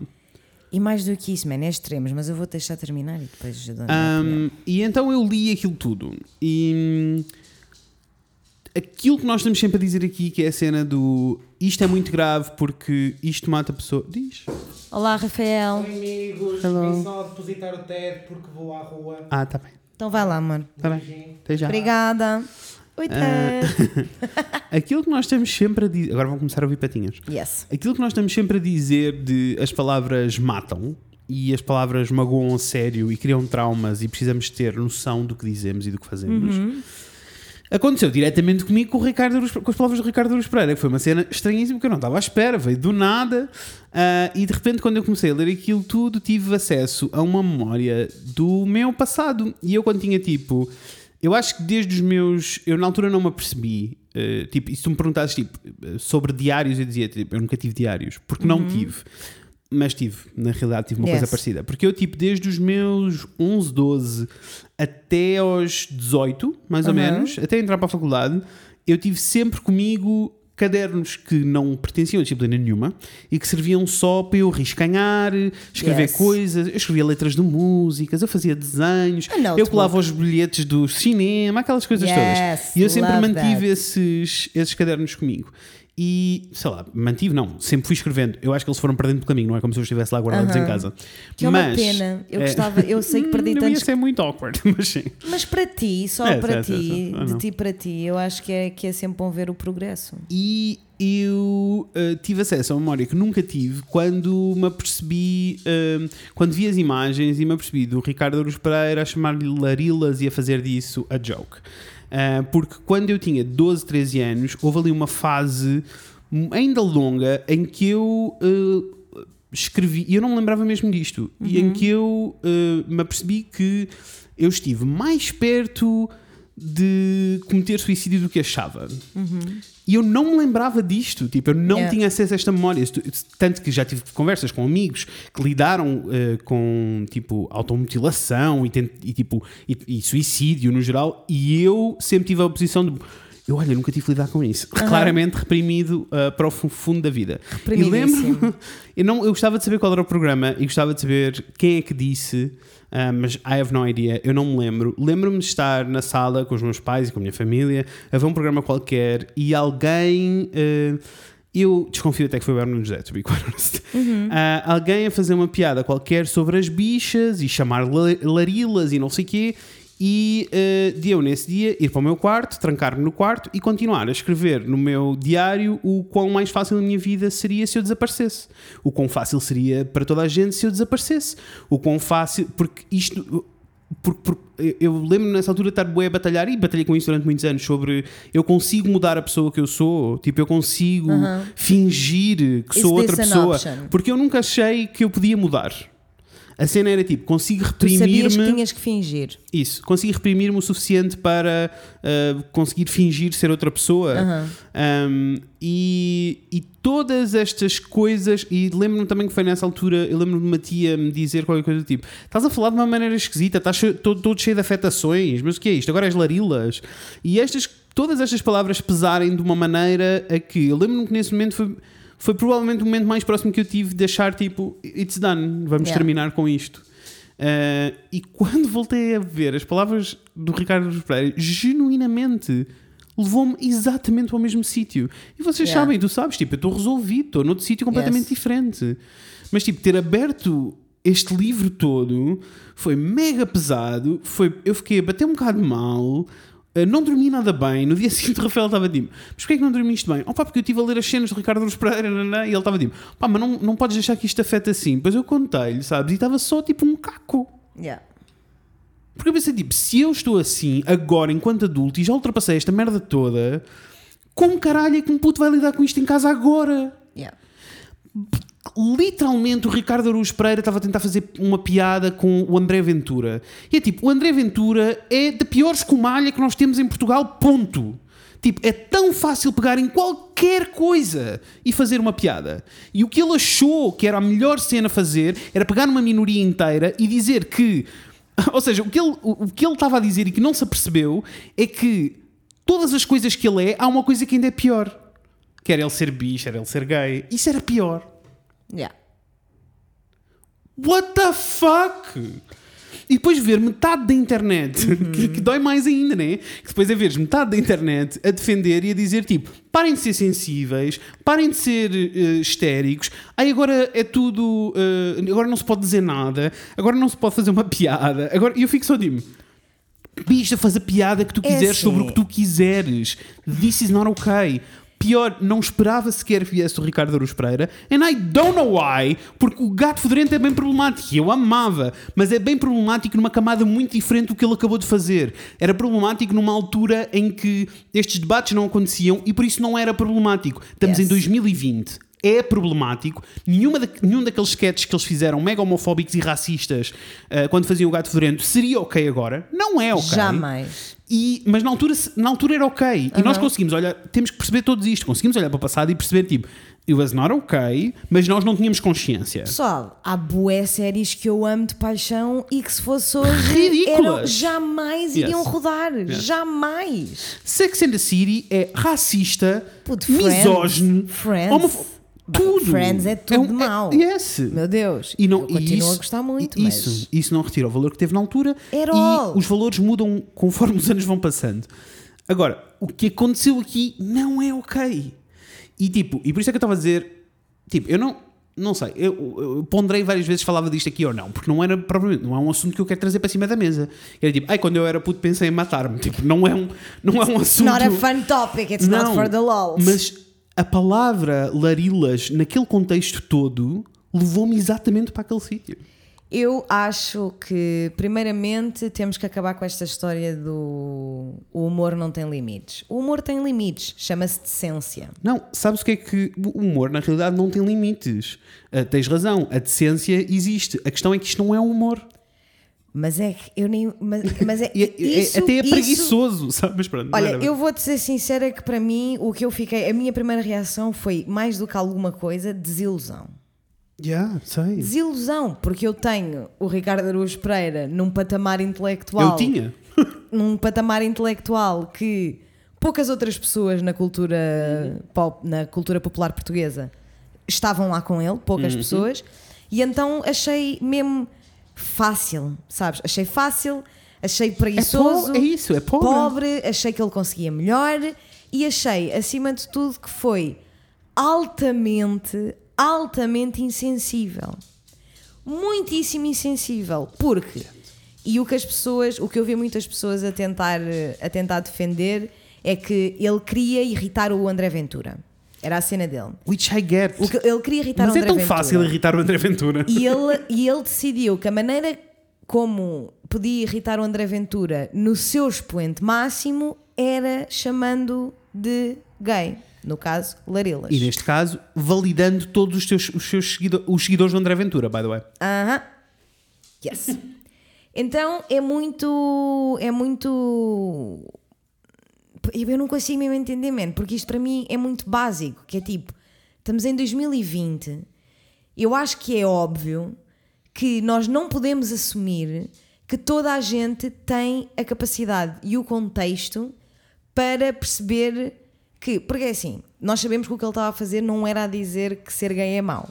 E mais do que isso, man, é extremos, mas eu vou deixar terminar e depois dou. Um, e então eu li aquilo tudo. E hum, aquilo que nós estamos sempre a dizer aqui, que é a cena do isto é muito grave porque isto mata a pessoa. Diz. Olá, Rafael. Amigos, Hello. vim só depositar o TED porque vou à rua. Ah, tá bem. Então vai lá, amor. Tá bem. Até já. Obrigada. Oi, Ted. Aquilo que nós estamos sempre a dizer. Agora vão começar a ouvir patinhas. Yes. Aquilo que nós estamos sempre a dizer de as palavras matam e as palavras magoam a sério e criam traumas e precisamos ter noção do que dizemos e do que fazemos. Aconteceu diretamente comigo com, o Ricardo Aruz- com as palavras do Ricardo Aruz Pereira, que foi uma cena estranhíssima que eu não estava à espera, veio do nada. ah, e de repente, quando eu comecei a ler aquilo tudo, tive acesso a uma memória do meu passado. E eu, quando tinha tipo. Eu acho que desde os meus. Eu na altura não me apercebi. eh, tipo, e se tu me perguntasses tipo, sobre diários, eu dizia tipo, eu nunca tive diários, porque não tive. Mas tive, na realidade, tive uma coisa Yes. parecida. Porque eu, tipo, desde os meus 11, 12 até aos 18, mais ou Uhum. menos, até entrar para a faculdade, eu tive sempre comigo cadernos que não pertenciam a disciplina nenhuma e que serviam só para eu riscanhar, escrever Yes. coisas. Eu escrevia letras de músicas, eu fazia desenhos, eu colava os bilhetes do cinema, aquelas coisas Yes, todas. E eu sempre mantive that. esses, esses cadernos comigo. E, sei lá, mantive, não, sempre fui escrevendo. Eu acho que eles foram perdendo pelo caminho, não é como se eu estivesse lá guardados Aham. em casa. Que é uma Mas, pena. Eu é, gostava, eu sei que perdi não tantos. ser muito awkward, mas sim. Mas para ti, só É, para é, ti, é, é, é, de ti para ti, eu acho que é, que é sempre bom ver o progresso. E eu eh, tive acesso a uma memória que nunca tive quando me apercebi, eh, quando vi as imagens e me apercebi do Ricardo Aruz Pereira a chamar-lhe Larilas e a fazer disso a joke. Eh, porque quando eu tinha 12, 13 anos, houve ali uma fase ainda longa em que eu eh, escrevi, e eu não me lembrava mesmo disto, e em que eu eh, me apercebi que eu estive mais perto de cometer suicídio do que achava. E eu não me lembrava disto, tipo, eu não Yeah. tinha acesso a esta memória. Tanto que já tive conversas com amigos que lidaram eh, com, tipo, automutilação e, e, tipo, e, e suicídio no geral, e eu sempre tive a posição de. Eu, olha, nunca tive que lidar com isso. Claramente reprimido eh, para o fu- fundo da vida. E lembro, eu, não, eu gostava de saber qual era o programa e gostava de saber quem é que disse, ah, mas I have no idea, eu não me lembro. Lembro-me de estar na sala com os meus pais e com a minha família, a ver um programa qualquer e alguém. ah, eu desconfio até que foi o Herman José, to be quite honest. Ah, alguém a fazer uma piada qualquer sobre as bichas e chamar la- larilas e não sei o quê. E eh, de eu, nesse dia, ir para o meu quarto, trancar-me no quarto e continuar a escrever no meu diário o quão mais fácil a minha vida seria se eu desaparecesse. O quão fácil seria para toda a gente se eu desaparecesse. O quão fácil. Porque isto. Porque, porque eu lembro nessa altura de estar bué a batalhar e batalhei com isso durante muitos anos sobre eu consigo mudar a pessoa que eu sou, tipo, eu consigo fingir que Is sou outra pessoa, porque eu nunca achei que eu podia mudar. A cena era tipo, consigo Tu sabias que reprimir-me. tinhas que fingir. Isso, consegui reprimir-me o suficiente para uh, conseguir fingir ser outra pessoa. Um, e, e todas estas coisas, e lembro-me também que foi nessa altura, eu lembro-me de uma tia me dizer qualquer coisa do tipo: estás a falar de uma maneira esquisita, estás todo, todo cheio de afetações, mas o que é isto? Agora és larilas. E estas, todas estas palavras pesarem de uma maneira a que eu lembro-me que nesse momento foi. Foi provavelmente o momento mais próximo que eu tive de achar tipo, it's done, vamos Yeah. terminar com isto. Uh, e quando voltei a ver as palavras do Ricardo Aruz Pereira, genuinamente levou-me exatamente ao mesmo sítio. E vocês Yeah. sabem, tu sabes, tipo, eu estou resolvido, estou noutro sítio completamente Yes. diferente. Mas, tipo, ter aberto este livro todo foi mega pesado. Foi, eu fiquei a bater um bocado mal. Uh, Não dormi nada bem. No dia seguinte, o Rafael estava tipo: Mas porquê é que não dormiste bem? Oh, pá, porque eu estive a ler as cenas do Ricardo Aruz Pereira nanã", e ele estava tipo: Pá, mas não, não podes deixar que isto afete assim. Depois eu contei-lhe, sabes? E estava só tipo um caco. Yeah. Porque eu pensei, tipo, se eu estou assim agora, enquanto adulto, e já ultrapassei esta merda toda, como caralho é que um puto vai lidar com isto em casa agora? Yeah. Literalmente o Ricardo Aruz Pereira estava a tentar fazer uma piada com o André Ventura. E é tipo, o André Ventura é da pior escumalha que nós temos em Portugal, ponto. Tipo, é tão fácil pegar em qualquer coisa e fazer uma piada. E o que ele achou que era a melhor cena a fazer era pegar numa minoria inteira e dizer que. Ou seja, o que ele, o que ele estava a dizer e que não se apercebeu é que todas as coisas que ele é, há uma coisa que ainda é pior. Quer ele ser bicho, era ele ser gay. Isso era pior. Yeah. What the fuck? E depois ver metade da internet, que, que dói mais ainda, né? Que depois é veres metade da internet a defender e a dizer tipo: parem de ser sensíveis, parem de ser eh, histéricos, ai agora é tudo, eh, agora não se pode dizer nada, agora não se pode fazer uma piada. Agora, eu fico só tipo. Bicha, faz a piada que tu É quiseres sobre o assim. que tu quiseres. This is not okay. Pior, não esperava sequer que viesse o Ricardo Aruz Pereira. And I don't know why, porque o gato fedorento é bem problemático. e Eu amava, mas é bem problemático numa camada muito diferente do que ele acabou de fazer. Era problemático numa altura em que estes debates não aconteciam e por isso não era problemático. Estamos Yes. em 2020 é problemático. Nenhuma da- nenhum daqueles sketches que eles fizeram, mega homofóbicos e racistas, eh, quando faziam o gato fedorento, seria ok agora. Não é ok. Jamais. E, mas na altura, na altura era ok. E nós conseguimos olhar, temos que perceber todos isto. Conseguimos olhar para o passado e perceber, tipo, it was not ok, mas nós não tínhamos consciência. Pessoal, há bué séries que eu amo de paixão e que se fosse hoje Ridículas. eram- jamais iriam Yes. rodar. Jamais. Sex and the City é racista, Puto, misógino, Friends. Tudo. Friends é tudo um- de mau. yes. Meu Deus. E não, eu continuo isso, a gostar muito, Isso, mas... isso não retira o valor que teve na altura At e all. os valores mudam conforme os anos vão passando. Agora, o que aconteceu aqui não é ok. E tipo, e por isso é que eu estava a dizer, tipo, eu não, não sei, eu, eu ponderei várias vezes falava disto aqui ou não, porque não era propriamente, não é um assunto que eu quero trazer para cima da mesa. Era tipo, ai, quando eu era puto pensei em matar-me. Tipo, não é um, não é um assunto. Not a fun topic, it's not for the lols. Mas a palavra larilas, naquele contexto todo, levou-me exatamente para aquele sítio. Eu acho que, primeiramente, temos que acabar com esta história do o humor não tem limites. O humor tem limites, chama-se decência. Não, sabes o que é que o humor na realidade não tem limites? Ah, tens razão, a decência existe. A questão é que isto não é humor. Mas é que eu nem. Mas, mas é, é- é- isso, até é isso- preguiçoso, sabes? Mas pronto, Olha, eu vou-te ser sincera que para mim o que eu fiquei. A minha primeira reação foi mais do que alguma coisa, desilusão. Yeah, sei. Desilusão, porque eu tenho o Ricardo Araújo Pereira num patamar intelectual. Eu tinha. num patamar intelectual que poucas outras pessoas na cultura pop, na cultura popular portuguesa estavam lá com ele, poucas Uhum. pessoas, e então achei mesmo fácil, sabes? Achei fácil, achei preguiçoso, po- é isso, é pobre. pobre, achei que ele conseguia melhor e achei, acima de tudo, que foi altamente, altamente insensível. Muitíssimo insensível, porque E o que as pessoas, o que eu vi muitas pessoas a tentar, a tentar defender é que ele queria irritar o André Ventura. Era a cena dele. Which I get. O que, ele queria irritar Mas o é André tão Ventura. fácil irritar o André Ventura. E ele, e ele decidiu que a maneira como podia irritar o André Ventura no seu expoente máximo era chamando de gay. No caso, Larilas. E neste caso, validando todos os, teus, os seus seguido- os seguidores do André Ventura, by the way. Aham. Yes. Então é muito. É muito. Eu não consigo mesmo entender, man, porque isto para mim é muito básico. Que é tipo, estamos em 2020. Eu acho que é óbvio que nós não podemos assumir que toda a gente tem a capacidade e o contexto para perceber que. Porque é assim, nós sabemos que o que ele estava a fazer não era a dizer que ser gay é mau.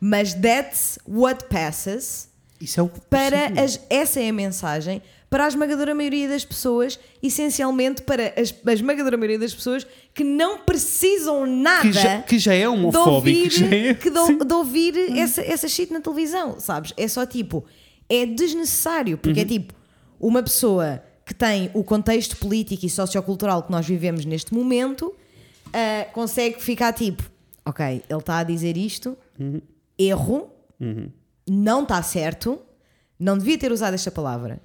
Mas that's what passes Isso é o para as, essa é a mensagem para a esmagadora maioria das pessoas, essencialmente para as- a esmagadora maioria das pessoas que não precisam nada que, já, que já é de homofóbico. ouvir, que já é, que de, Sim. de ouvir essa, essa shit na televisão, sabes? É só tipo, é desnecessário, porque é Uhum. tipo, uma pessoa que tem o contexto político e sociocultural que nós vivemos neste momento ah, consegue ficar tipo, ok, ele está a dizer isto, Uhum. erro, não está certo, não devia ter usado esta palavra.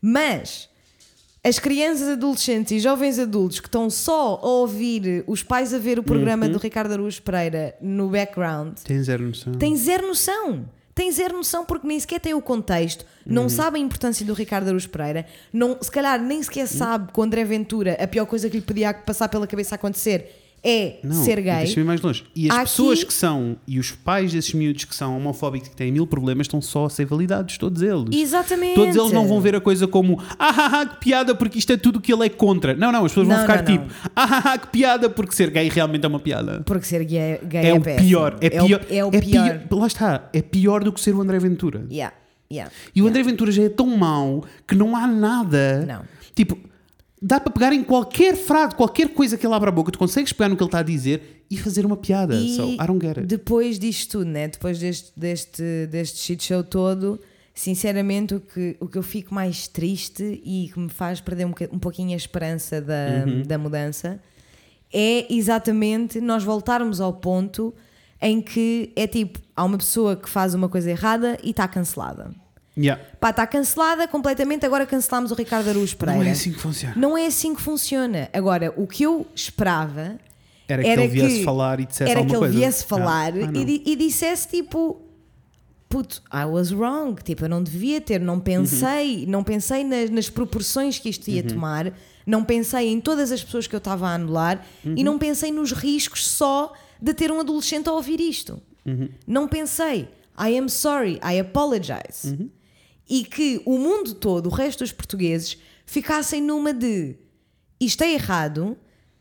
Mas as crianças, adolescentes e jovens adultos que estão só a ouvir os pais a ver o programa Uhum. do Ricardo Araújo Pereira no background Tem zero noção. têm zero noção. Têm zero noção porque nem sequer têm o contexto, não Uhum. sabem a importância do Ricardo Araújo Pereira, não, se calhar nem sequer sabe que o André Ventura, a pior coisa que lhe podia passar pela cabeça acontecer é Não, ser gay. Deixa-me mais longe. E as pessoas que são, e os pais desses miúdos que são homofóbicos e que têm mil problemas, estão só a ser validados, todos eles. Exatamente. Todos eles não vão ver a coisa como ah, ah, ah, que piada, porque isto é tudo que ele é contra. Não, não, as pessoas vão Não, ficar não, tipo ah, ah, que piada, porque ser gay realmente é uma piada. Porque ser gay, gay É, é, o péssimo. pior. É, o- pior. É o, pior. Lá está. É pior do que ser o André Ventura. Yeah, yeah. E o André Ventura já é tão mau que não há nada. Não. Tipo, dá para pegar em qualquer frase, qualquer coisa que ele abra a boca, tu consegues pegar no que ele está a dizer e fazer uma piada. E So, I don't get it. depois disto tudo, né? depois deste, deste, deste shit show todo, sinceramente o que, o que eu fico mais triste e que me faz perder um, um pouquinho a esperança da, Uhum. da mudança é exatamente nós voltarmos ao ponto em que é tipo, há uma pessoa que faz uma coisa errada e está cancelada. Yeah. Pá, está cancelada completamente, agora cancelámos o Ricardo Araújo Pereira. Não é assim que funciona. Não é assim que funciona. Agora, o que eu esperava Era que ele viesse falar e dissesse era que ele coisa. viesse Ah, falar ah, não. e, e dissesse tipo puto, I was wrong tipo, eu não devia ter, não pensei Uhum. não pensei nas, nas proporções que isto ia tomar não pensei em todas as pessoas que eu estava a anular Uhum. e não pensei nos riscos só de ter um adolescente a ouvir isto Uhum. não pensei I am sorry, I apologize Uhum. E que o mundo todo, o resto dos portugueses ficassem numa de isto é errado,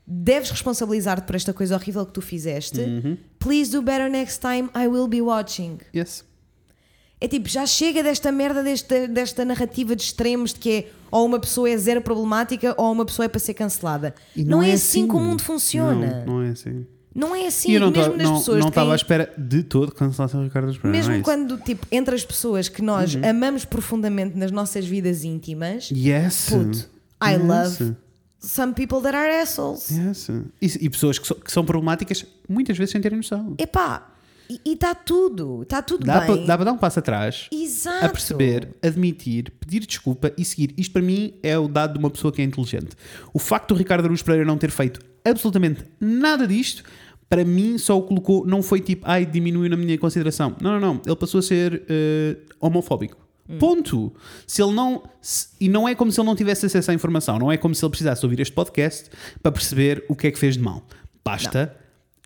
deves responsabilizar-te por esta coisa horrível que tu fizeste. Uhum. Please do better next time, I will be watching. Yes. É tipo, já chega desta merda, desta, desta narrativa de extremos de que é ou uma pessoa é zero problemática ou uma pessoa é para ser cancelada. E não, é assim que o mundo funciona. Não, não é assim. Não é assim, não mesmo tô- nas não- pessoas não estava à espera de todo que cancelassem o Ricardo Esperança. Mesmo não é quando, tipo, entre as pessoas que nós Uhum. amamos profundamente nas nossas vidas íntimas, Yes. Puto, I Yes. love some people that are assholes. Yes. E, e pessoas que, so- que são problemáticas muitas vezes sem terem noção. Epá, e está tudo, está tudo Dá bem. para dá para dar um passo atrás, Exato. a perceber, admitir, pedir desculpa e seguir. Isto para mim é o dado de uma pessoa que é inteligente. O facto do Ricardo Araújo Pereira não ter feito absolutamente nada disto, para mim só o colocou, não foi tipo, ai, diminuiu na minha consideração. Não, não, não. Ele passou a ser eh, homofóbico. Ponto. Se ele não. se- e não é como se ele não tivesse acesso à informação. Não é como se ele precisasse ouvir este podcast para perceber o que é que fez de mal. Basta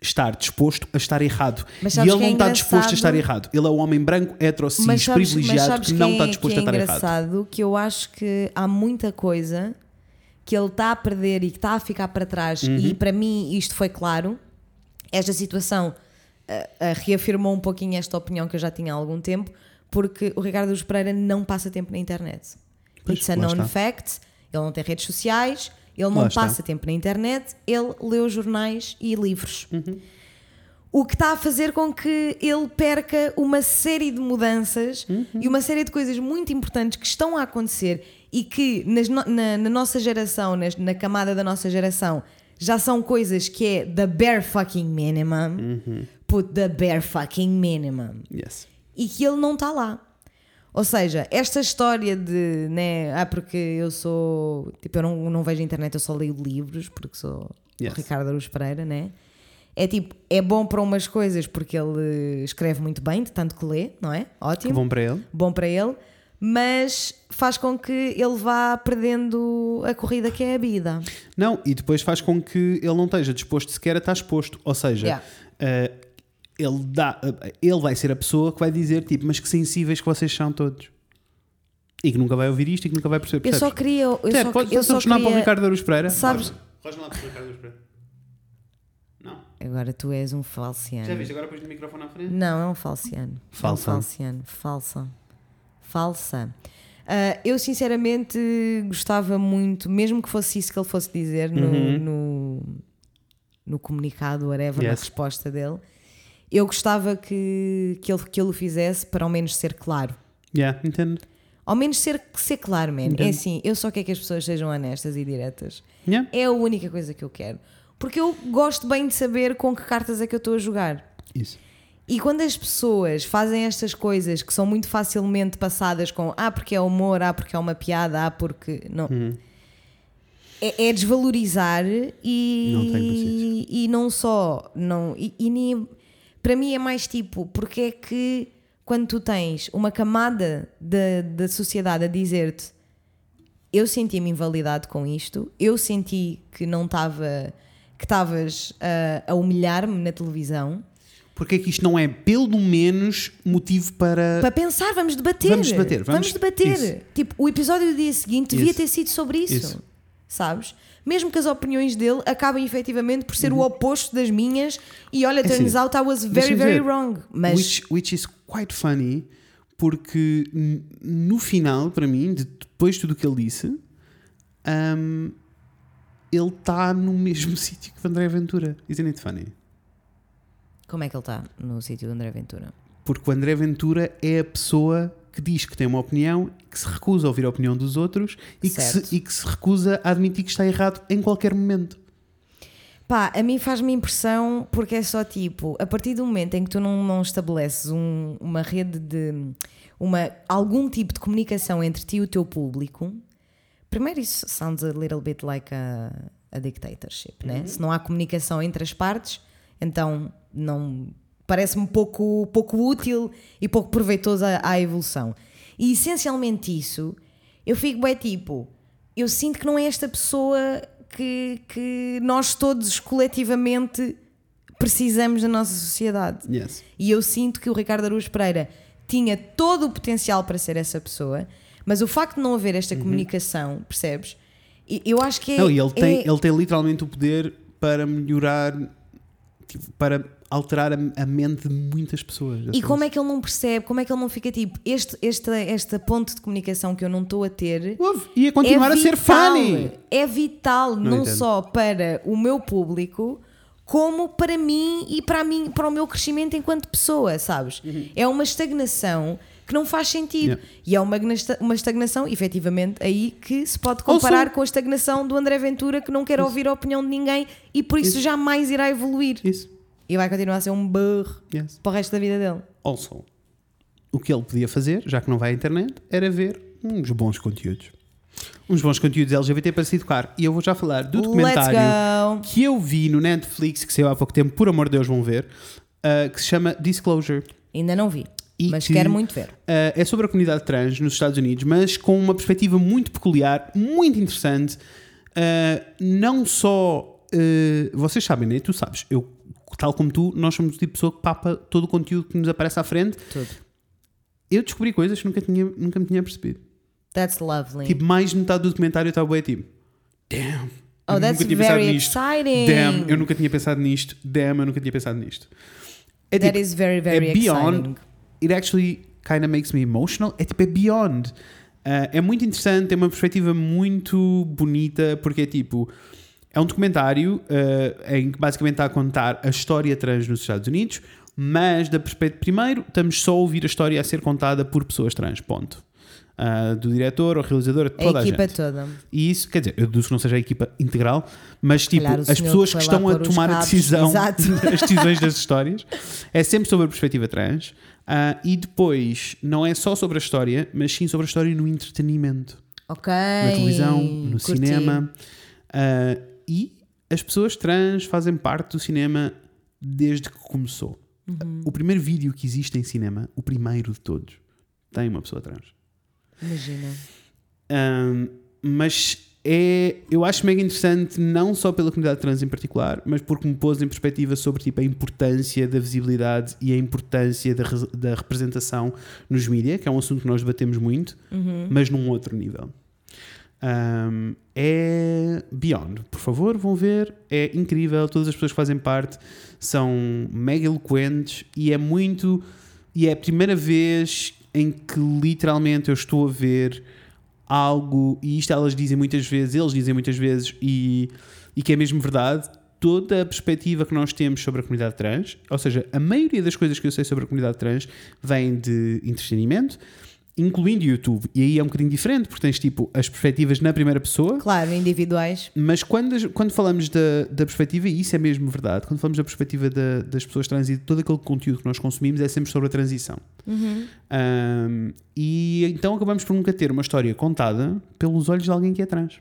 estar disposto a estar errado. Mas e ele é não está disposto a estar errado. Ele é um homem branco, hetero, cis, mas sabes, mas privilegiado sabes que não que está é- disposto que é a estar errado. engraçado que eu acho que há muita coisa que ele está a perder e que está a ficar para trás Uhum. e para mim isto foi claro esta situação ah, ah, reafirmou um pouquinho esta opinião que eu já tinha há algum tempo porque o Ricardo Luz Pereira não passa tempo na internet Pois, it's a known está. fact ele não tem redes sociais ele Lá não está. passa tempo na internet ele lê os jornais e livros Uhum. O que está a fazer com que ele perca uma série de mudanças e uma série de coisas muito importantes que estão a acontecer e que nas na, na nossa geração, nas- na camada da nossa geração, já são coisas que é the bare fucking minimum. Put the bare fucking minimum Yes. e que ele não está lá. Ou seja, esta história de, né, ah, porque eu sou, tipo, eu não, não vejo internet, eu só leio livros, porque sou Yes. o Ricardo Aruz Pereira, né? É tipo, é bom para umas coisas porque ele escreve muito bem, de tanto que lê, não é? Que Ótimo. bom para ele. Bom para ele, mas faz com que ele vá perdendo a corrida que é a vida. Não, e depois faz com que ele não esteja disposto sequer a estar exposto. Ou seja, Yeah. eh, ele, dá, eh, ele vai ser a pessoa que vai dizer, tipo, mas que sensíveis que vocês são todos. E que nunca vai ouvir isto e que nunca vai perceber. Eu só percebes? queria. Eu só, podes eu só telefonar para o queria Ricardo Aruz Pereira? Sabes- lá para o Ricardo Aruz Pereira. Não. Agora tu és um falciano. Já viste? Agora pões o microfone à frente. Não, é um falciano. Falsa. É um falciano. Falsa. Falsa. Ah, eu sinceramente gostava muito, mesmo que fosse isso que ele fosse dizer no, Uhum. no, no comunicado, whatever, na Yes. resposta dele, eu gostava que, que, ele, que ele o fizesse para ao menos ser claro. Yeah, entendo. Ao menos ser, ser claro, man. Entendo. É assim, eu só quero que as pessoas sejam honestas e diretas. Yeah. É a única coisa que eu quero. Porque eu gosto bem de saber com que cartas é que eu estou a jogar. Isso. E quando as pessoas fazem estas coisas que são muito facilmente passadas com ah, porque é humor, ah, porque é uma piada, ah, porque. Não. É, é desvalorizar e. Não tem paciência. E não só. Não, e, e nem- para mim é mais tipo, porque é que quando tu tens uma camada da, da sociedade a dizer-te eu senti-me invalidado com isto, eu senti que não estava. que estavas a, a humilhar-me na televisão. Porque é que isto não é, pelo menos, motivo para. Para pensar, vamos debater. Vamos debater, vamos- debater. isso. Tipo, o episódio do dia seguinte devia Isso. ter sido sobre isso. Isso. Sabes? Mesmo que as opiniões dele acabem efetivamente por ser o oposto das minhas. E olha, Uhum. É turns assim, out I was very, very wrong. Mas Which, which is quite funny, porque no final, para mim, de- depois de tudo o que ele disse, hum, ele está no mesmo sítio que o André Ventura. Isn't it funny? Como é que ele está no sítio do André Ventura? Porque o André Ventura é a pessoa que diz que tem uma opinião, que se recusa a ouvir a opinião dos outros e que, se, e que se recusa a admitir que está errado em qualquer momento. Pá, a mim faz-me impressão porque é só tipo, a partir do momento em que tu não, não estabeleces um- uma rede de uma, algum tipo de comunicação entre ti e o teu público, primeiro isso sounds a little bit like a, a dictatorship, né? Se não há comunicação entre as partes, então não parece-me pouco, pouco útil e pouco proveitoso à, à evolução. E essencialmente isso, eu fico bem tipo, eu sinto que não é esta pessoa que, que nós todos coletivamente precisamos da nossa sociedade. Yes. E eu sinto que o Ricardo Araújo Pereira tinha todo o potencial para ser essa pessoa, mas o facto de não haver esta comunicação, percebes? E Eu acho que é. Não, e ele tem, é- ele tem literalmente o poder para melhorar, tipo, para alterar a, a mente de muitas pessoas. E como é que ele não percebe? Como é que ele não fica tipo, este, esta, esta ponte de comunicação que eu não estou a ter. Ouve, ia continuar é a ser funny. É vital, não, entendo. só para o meu público, como para mim e para, mim, para o meu crescimento enquanto pessoa, sabes? É uma estagnação que não faz sentido. Yeah. E é uma, uma estagnação, efetivamente, aí que se pode comparar com a estagnação do André Ventura, que não quer ouvir a opinião de ninguém e por isso, Isso. jamais irá evoluir. Isso. E vai continuar a ser um burro Yes. para o resto da vida dele. Also, o que ele podia fazer, já que não vai à internet, era ver uns bons conteúdos. Uns bons conteúdos LGBT para se educar. E eu vou já falar do documentário que eu vi no Netflix, que saiu há pouco tempo, por amor de Deus, vão ver, uh, que se chama Disclosure. Ainda não vi, E mas que- quero muito ver. Uh, é sobre a comunidade trans nos Estados Unidos, mas com uma perspectiva muito peculiar, muito interessante. Uh, não só. uh, vocês sabem, né? Tu sabes, eu, tal como tu, nós somos o tipo de pessoa que papa todo o conteúdo que nos aparece à frente. Tudo. Eu descobri coisas que nunca, tinha, nunca me tinha percebido. That's lovely. Tipo, mais de metade do documentário estava bem tipo. Damn. oh, that's very exciting. Damn, eu nunca tinha pensado nisto. Damn, eu nunca tinha pensado nisto. É That tipo, is very, very é beyond. It actually kind of makes me emotional. É tipo, é beyond. Uh, é muito interessante, tem uma perspectiva muito bonita, porque é tipo. É um documentário eh, em que basicamente está a contar a história trans nos Estados Unidos, mas da perspectiva. Primeiro, estamos só a ouvir a história a ser contada por pessoas trans, ponto. Ah, do diretor, ao realizador, toda a a, equipa gente. toda. E isso, quer dizer, eu deduzo que não seja a equipa integral, mas tipo, calhar o as pessoas que que estão a tomar a decisão, as decisões das histórias, é sempre sobre a perspectiva trans. Ah, e depois, não é só sobre a história, mas sim sobre a história no entretenimento Ok. na televisão, no curti. cinema. Ah, e as pessoas trans fazem parte do cinema desde que começou. Uhum. O primeiro vídeo que existe em cinema, o primeiro de todos, tem uma pessoa trans. Imagina. Um, mas é, eu acho mega interessante, não só pela comunidade trans em particular, mas porque me pôs em perspectiva sobre tipo, a importância da visibilidade e a importância da, da representação nos mídias, que é um assunto que nós debatemos muito, mas num outro nível. Um, é Beyond, por favor, vão ver. É incrível. Todas as pessoas que fazem parte são mega eloquentes e é muito. E é a primeira vez em que literalmente eu estou a ver algo, e isto elas dizem muitas vezes, eles dizem muitas vezes, e, e que é mesmo verdade. Toda a perspectiva que nós temos sobre a comunidade trans, ou seja, a maioria das coisas que eu sei sobre a comunidade trans vem de entretenimento, incluindo YouTube. E aí é um bocadinho diferente, porque tens tipo as perspectivas na primeira pessoa, Claro, individuais. mas quando, quando falamos da, da perspectiva, e isso é mesmo verdade, quando falamos da perspectiva da- das pessoas trans e de todo aquele conteúdo que nós consumimos, é sempre sobre a transição. Um, e então acabamos por nunca ter uma história contada pelos olhos de alguém que é trans.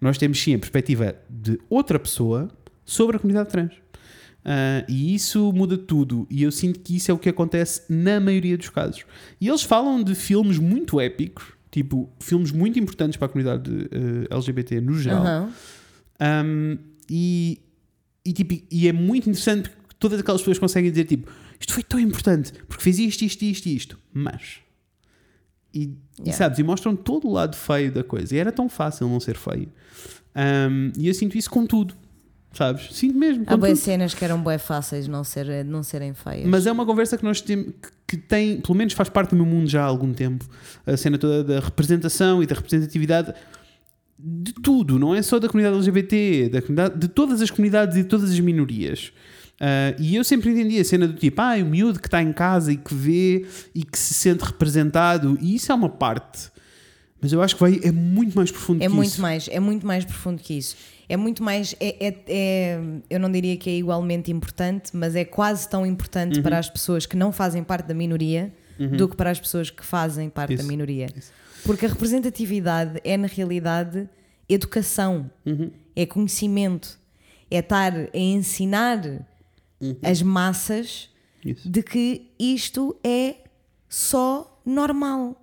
Nós temos sim a perspectiva de outra pessoa sobre a comunidade trans. Uh, e isso muda tudo. E eu sinto que isso é o que acontece na maioria dos casos. E eles falam de filmes muito épicos, tipo, filmes muito importantes para a comunidade uh, LGBT no geral. Aham. Um, e, e, tipo, e é muito interessante porque todas aquelas pessoas conseguem dizer tipo, isto foi tão importante porque fez isto, isto, isto, isto, mas e, e Yeah. sabes, e mostram todo o lado feio da coisa. E era tão fácil não ser feio. Um, e eu sinto isso com tudo, sabes? Sinto mesmo. Há boas cenas que eram bem fáceis de não, ser, não serem feias. Mas é uma conversa que nós temos que tem, pelo menos faz parte do meu mundo já há algum tempo, a cena toda da representação e da representatividade de tudo, não é só da comunidade LGBT, da comunidade, de todas as comunidades e de todas as minorias. Ah, e eu sempre entendi a cena do tipo, ah, o miúdo que está em casa e que vê e que se sente representado, e isso é uma parte. Mas eu acho que vai, é muito mais profundo É que muito isso. mais, é muito mais profundo que isso. É muito mais, é, é- é- eu não diria que é igualmente importante, mas é quase tão Uhum. importante para as pessoas que não fazem parte da minoria do que para as pessoas que fazem parte da Isso, minoria. Porque a representatividade é, na realidade, educação, Uhum. é conhecimento, é estar a ensinar Uhum. as massas Isso. de que isto é só normal.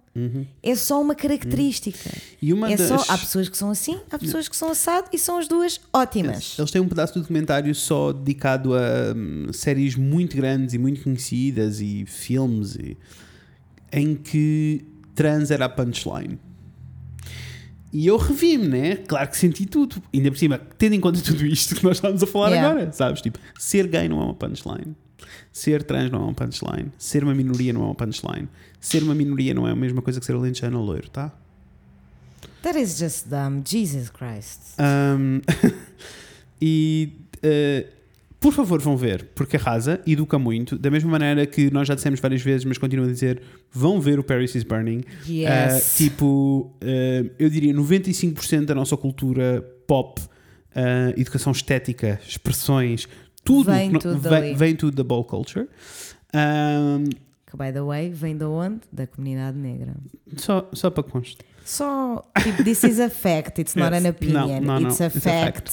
É só uma característica. Uhum. Uma é das- só, há pessoas que são assim, há pessoas que são assado e são as duas ótimas. Eles têm um pedaço do documentário só dedicado a hum, séries muito grandes e muito conhecidas e filmes e- em que trans era a punchline. E eu revi-me, né? Claro que senti tudo. Ainda por cima, tendo em conta tudo isto que nós estamos a falar Yeah. agora, sabes? Tipo, ser gay não é uma punchline. Ser trans não é uma punchline. Ser uma minoria não é uma punchline. Ser uma minoria não é a mesma coisa que ser alentejano ou loiro, tá? That is just dumb. Jesus Christ. Um, e uh, por favor vão ver, porque arrasa, educa muito, da mesma maneira que nós já dissemos várias vezes, mas continuo a dizer, vão ver o Paris is Burning. Yes. Uh, tipo, uh, eu diria 95% da nossa cultura pop, uh, educação estética, expressões, tudo Vem tudo vem, vem tudo da ball culture. Um, Que, by the way, vem de onde? Da comunidade negra. só, só para conste. Só, tipo, this is a fact, it's not Yes. an opinion, Não, não, it's, não, a it's a fact.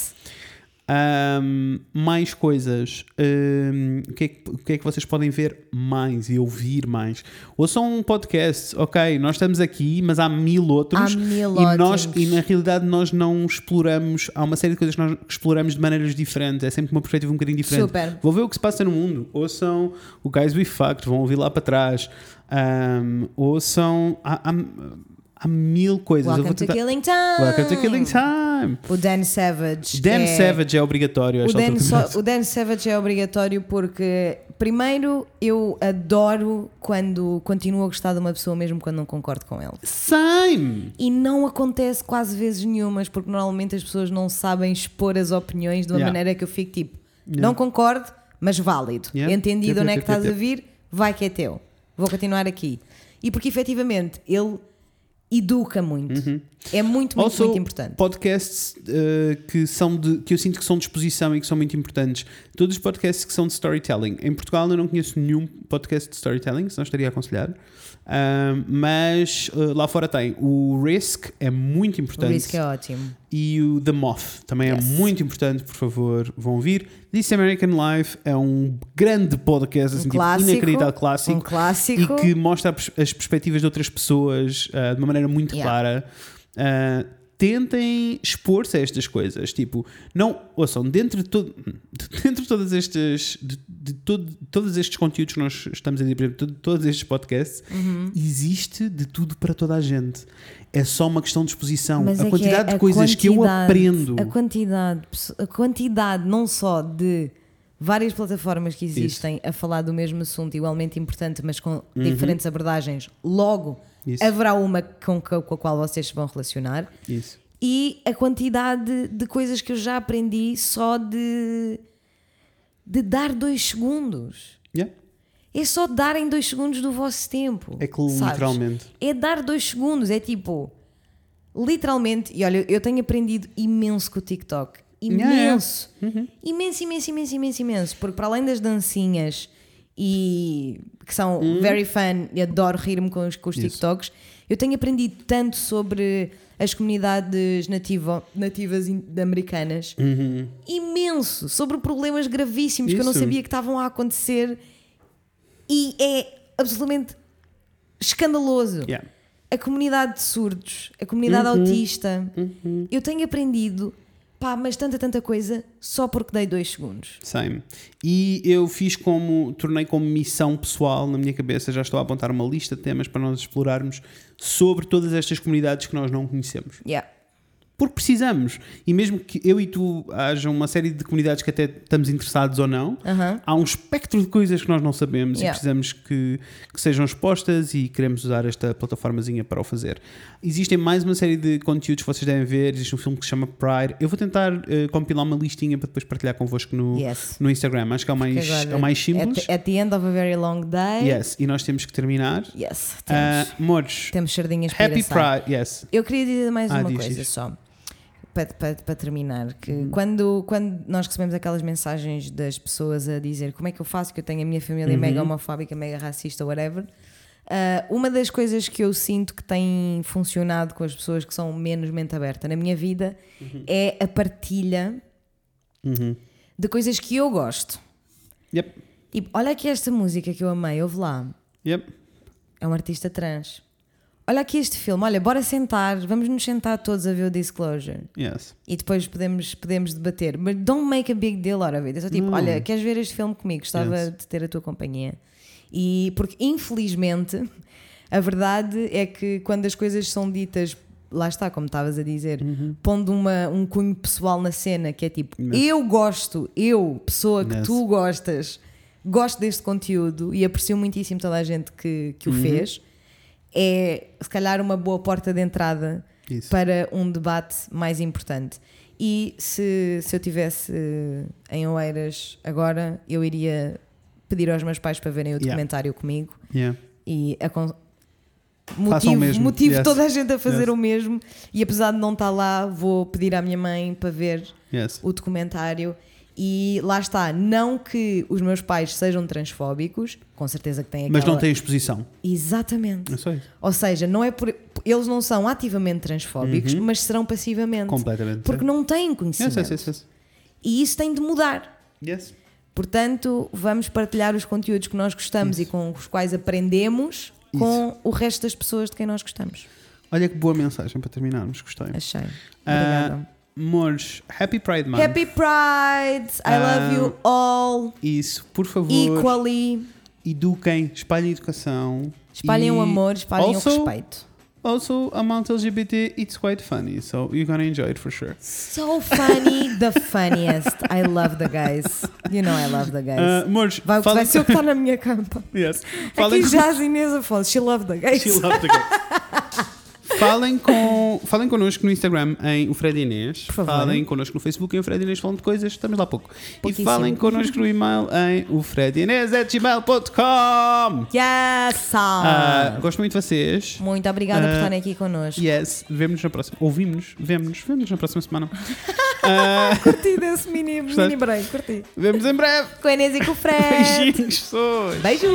Um, mais coisas. Um, o, que é que, o que é que vocês podem ver mais e ouvir mais? Ouçam um podcast, ok, nós estamos aqui, mas há mil outros. Há mil e, nós, e na realidade nós não exploramos. Há uma série de coisas que nós exploramos de maneiras diferentes. É sempre uma perspectiva um bocadinho diferente. Super. Vou ver o que se passa no mundo. Ouçam o Guys We Fucked, vão ouvir lá para trás. Um, ouçam. Há, há, Há mil coisas. Eu Welcome vou to tentar... Killing Time. Welcome to Killing Time. O Dan Savage. Dan é- Savage é obrigatório. a O Dan, so- o Dan Savage é obrigatório porque, primeiro, eu adoro quando continuo a gostar de uma pessoa mesmo quando não concordo com ele. Same! E não acontece quase vezes nenhumas, porque normalmente as pessoas não sabem expor as opiniões de uma Yeah. maneira que eu fico tipo, não concordo, mas válido. Yeah. Entendido onde é que estás a vir, vai que é teu. Vou continuar aqui. E porque efetivamente ele educa muito. É muito, muito, Also, muito importante. podcasts uh, que são de, que eu sinto que são de exposição e que são muito importantes. Todos os podcasts que são de storytelling. Em Portugal eu não conheço nenhum podcast de storytelling, senão estaria a aconselhar. Um, mas uh, lá fora tem. O Risk é muito O importante. risco é ótimo. E o The Moth também Yes. é muito importante, por favor, vão ouvir. This American Life é um grande podcast, assim, Um tipo, clássico, inacreditável clássico. um clássico. E que mostra as perspectivas de outras pessoas ah, de uma maneira muito Yeah. clara. Ah, tentem expor-se a estas coisas. Tipo, não, ouçam, dentro de, todo, dentro de todas estas, de, de todo- todos estes conteúdos que nós estamos a dizer, por exemplo, de todos estes podcasts, Uhum. existe de tudo para toda a gente. É só uma questão de exposição. Mas a é quantidade é de a coisas que eu quantidade- aprendo. A quantidade, a quantidade não só de várias plataformas que existem a falar do mesmo assunto igualmente importante, mas com diferentes abordagens. Logo, Uhum. Isso. haverá uma com, com a qual vocês se vão relacionar. Isso. E a quantidade de coisas que eu já aprendi só de, de dar dois segundos. Yeah. É só darem dois segundos do vosso tempo. É que sabes? literalmente. É dar dois segundos. É tipo, literalmente. E olha, eu tenho aprendido imenso com o TikTok. Yeah, yeah. Imenso. Imenso, imenso, imenso, imenso, imenso. Porque para além das dancinhas e que são very fun e adoro rir-me com os, com os Isso. TikToks, eu tenho aprendido tanto sobre as comunidades nativo, nativas americanas. Imenso. Sobre problemas gravíssimos que eu não Isso. sabia que estavam a acontecer. E é absolutamente escandaloso. Yeah. A comunidade de surdos, a comunidade Uhum. autista. Eu tenho aprendido, pá, mas tanta, tanta coisa só porque dei dois segundos. Same. E eu fiz como, tornei como missão pessoal na minha cabeça, já estou a apontar uma lista de temas para nós explorarmos sobre todas estas comunidades que nós não conhecemos. Yeah. Porque precisamos. E mesmo que eu e tu haja uma série de comunidades que até estamos interessados ou não, Aham. há um espectro de coisas que nós não sabemos Yeah. e precisamos que, que sejam expostas e queremos usar esta plataformazinha para o fazer. Existem mais uma série de conteúdos que vocês devem ver. Existe um filme que se chama Pride. Eu vou tentar eh, compilar uma listinha para depois partilhar convosco no, Yes. no Instagram. Acho que é o mais, é o mais simples. At, at the end of a very long day. Yes, e nós temos que terminar. Yes, Ah, temos, Mores, temos sardinhas para Happy. Pride. Yes. Eu queria dizer mais Ah, uma diz, coisa diz. só. Para, para, para terminar, que Uhum. quando, quando nós recebemos aquelas mensagens das pessoas a dizer como é que eu faço, que eu tenho a minha família Uhum. mega homofóbica, mega racista, whatever, ah, uma das coisas que eu sinto que tem funcionado com as pessoas que são menos mente aberta na minha vida Uhum. é a partilha de coisas que eu gosto. Yep. Tipo, olha aqui esta música que eu amei, ouve lá. Yep. É um artista trans. Olha aqui este filme, olha, bora sentar, vamos nos sentar todos a ver o Disclosure. Yes. E depois podemos, podemos debater. Mas don't make a big deal out of it. É só tipo, Não. olha, queres ver este filme comigo? Gostava Yes. de ter a tua companhia. E porque, infelizmente, a verdade é que quando as coisas são ditas, lá está, como estavas a dizer, Uhum. pondo uma, um cunho pessoal na cena, que é tipo, eu gosto, eu, pessoa que Yes. tu gostas, gosto deste conteúdo e aprecio muitíssimo toda a gente que, que o Uhum. fez, é se calhar uma boa porta de entrada Isso. para um debate mais importante. E se, se eu tivesse eh, em Oeiras agora, eu iria pedir aos meus pais para verem o Yeah. documentário comigo Yeah. e motivo, motivo Yes. toda a gente a fazer Yes. o mesmo. E apesar de não estar lá, vou pedir à minha mãe para ver Yes. o documentário. E lá está, não que os meus pais sejam transfóbicos, com certeza que têm aquela... Mas não tem exposição. Exatamente. É isso. Ou seja, não é por... eles não são ativamente transfóbicos, mas serão passivamente. Completamente. Porque não têm conhecimento. yes, yes, yes. E isso tem de mudar. Yes. Portanto, vamos partilhar os conteúdos que nós gostamos e com os quais aprendemos com o resto das pessoas de quem nós gostamos. Olha que boa mensagem para terminarmos. Gostei. Achei. Ah, Obrigada. Mores, Happy Pride Month. Happy Pride! I love you all Isso, por favor. equally. Eduquem, espalhem educação. Espalhem o amor, espalhem also, o respeito. Also, amount LGBT, it's quite funny, so you're gonna enjoy it for sure. So funny, the funniest. I love the guys. You know I love the guys. Uh, amores, vai, vai ser o que está na minha campa. yes. falem, Aqui com, já as Inês Afonso. She loved the guys. She loved the guys. falem, com, falem connosco no Instagram em o Fred Inês. Por favor. Falem connosco no Facebook em o Fred Inês falando de coisas, estamos lá há pouco. E falem connosco no e-mail em o fredinês.gmail.com. Yes! Uh, gosto muito de vocês. Muito obrigada por Ah, estarem aqui connosco. Yes, vemo-nos na próxima. Ouvimos-nos, vemo-nos, vemo-nos na próxima semana. Uh, Curti desse mini, mini break, curti. vemos em breve. Com a Inês e com o Fred. Beijinhos, pessoas. Beijos!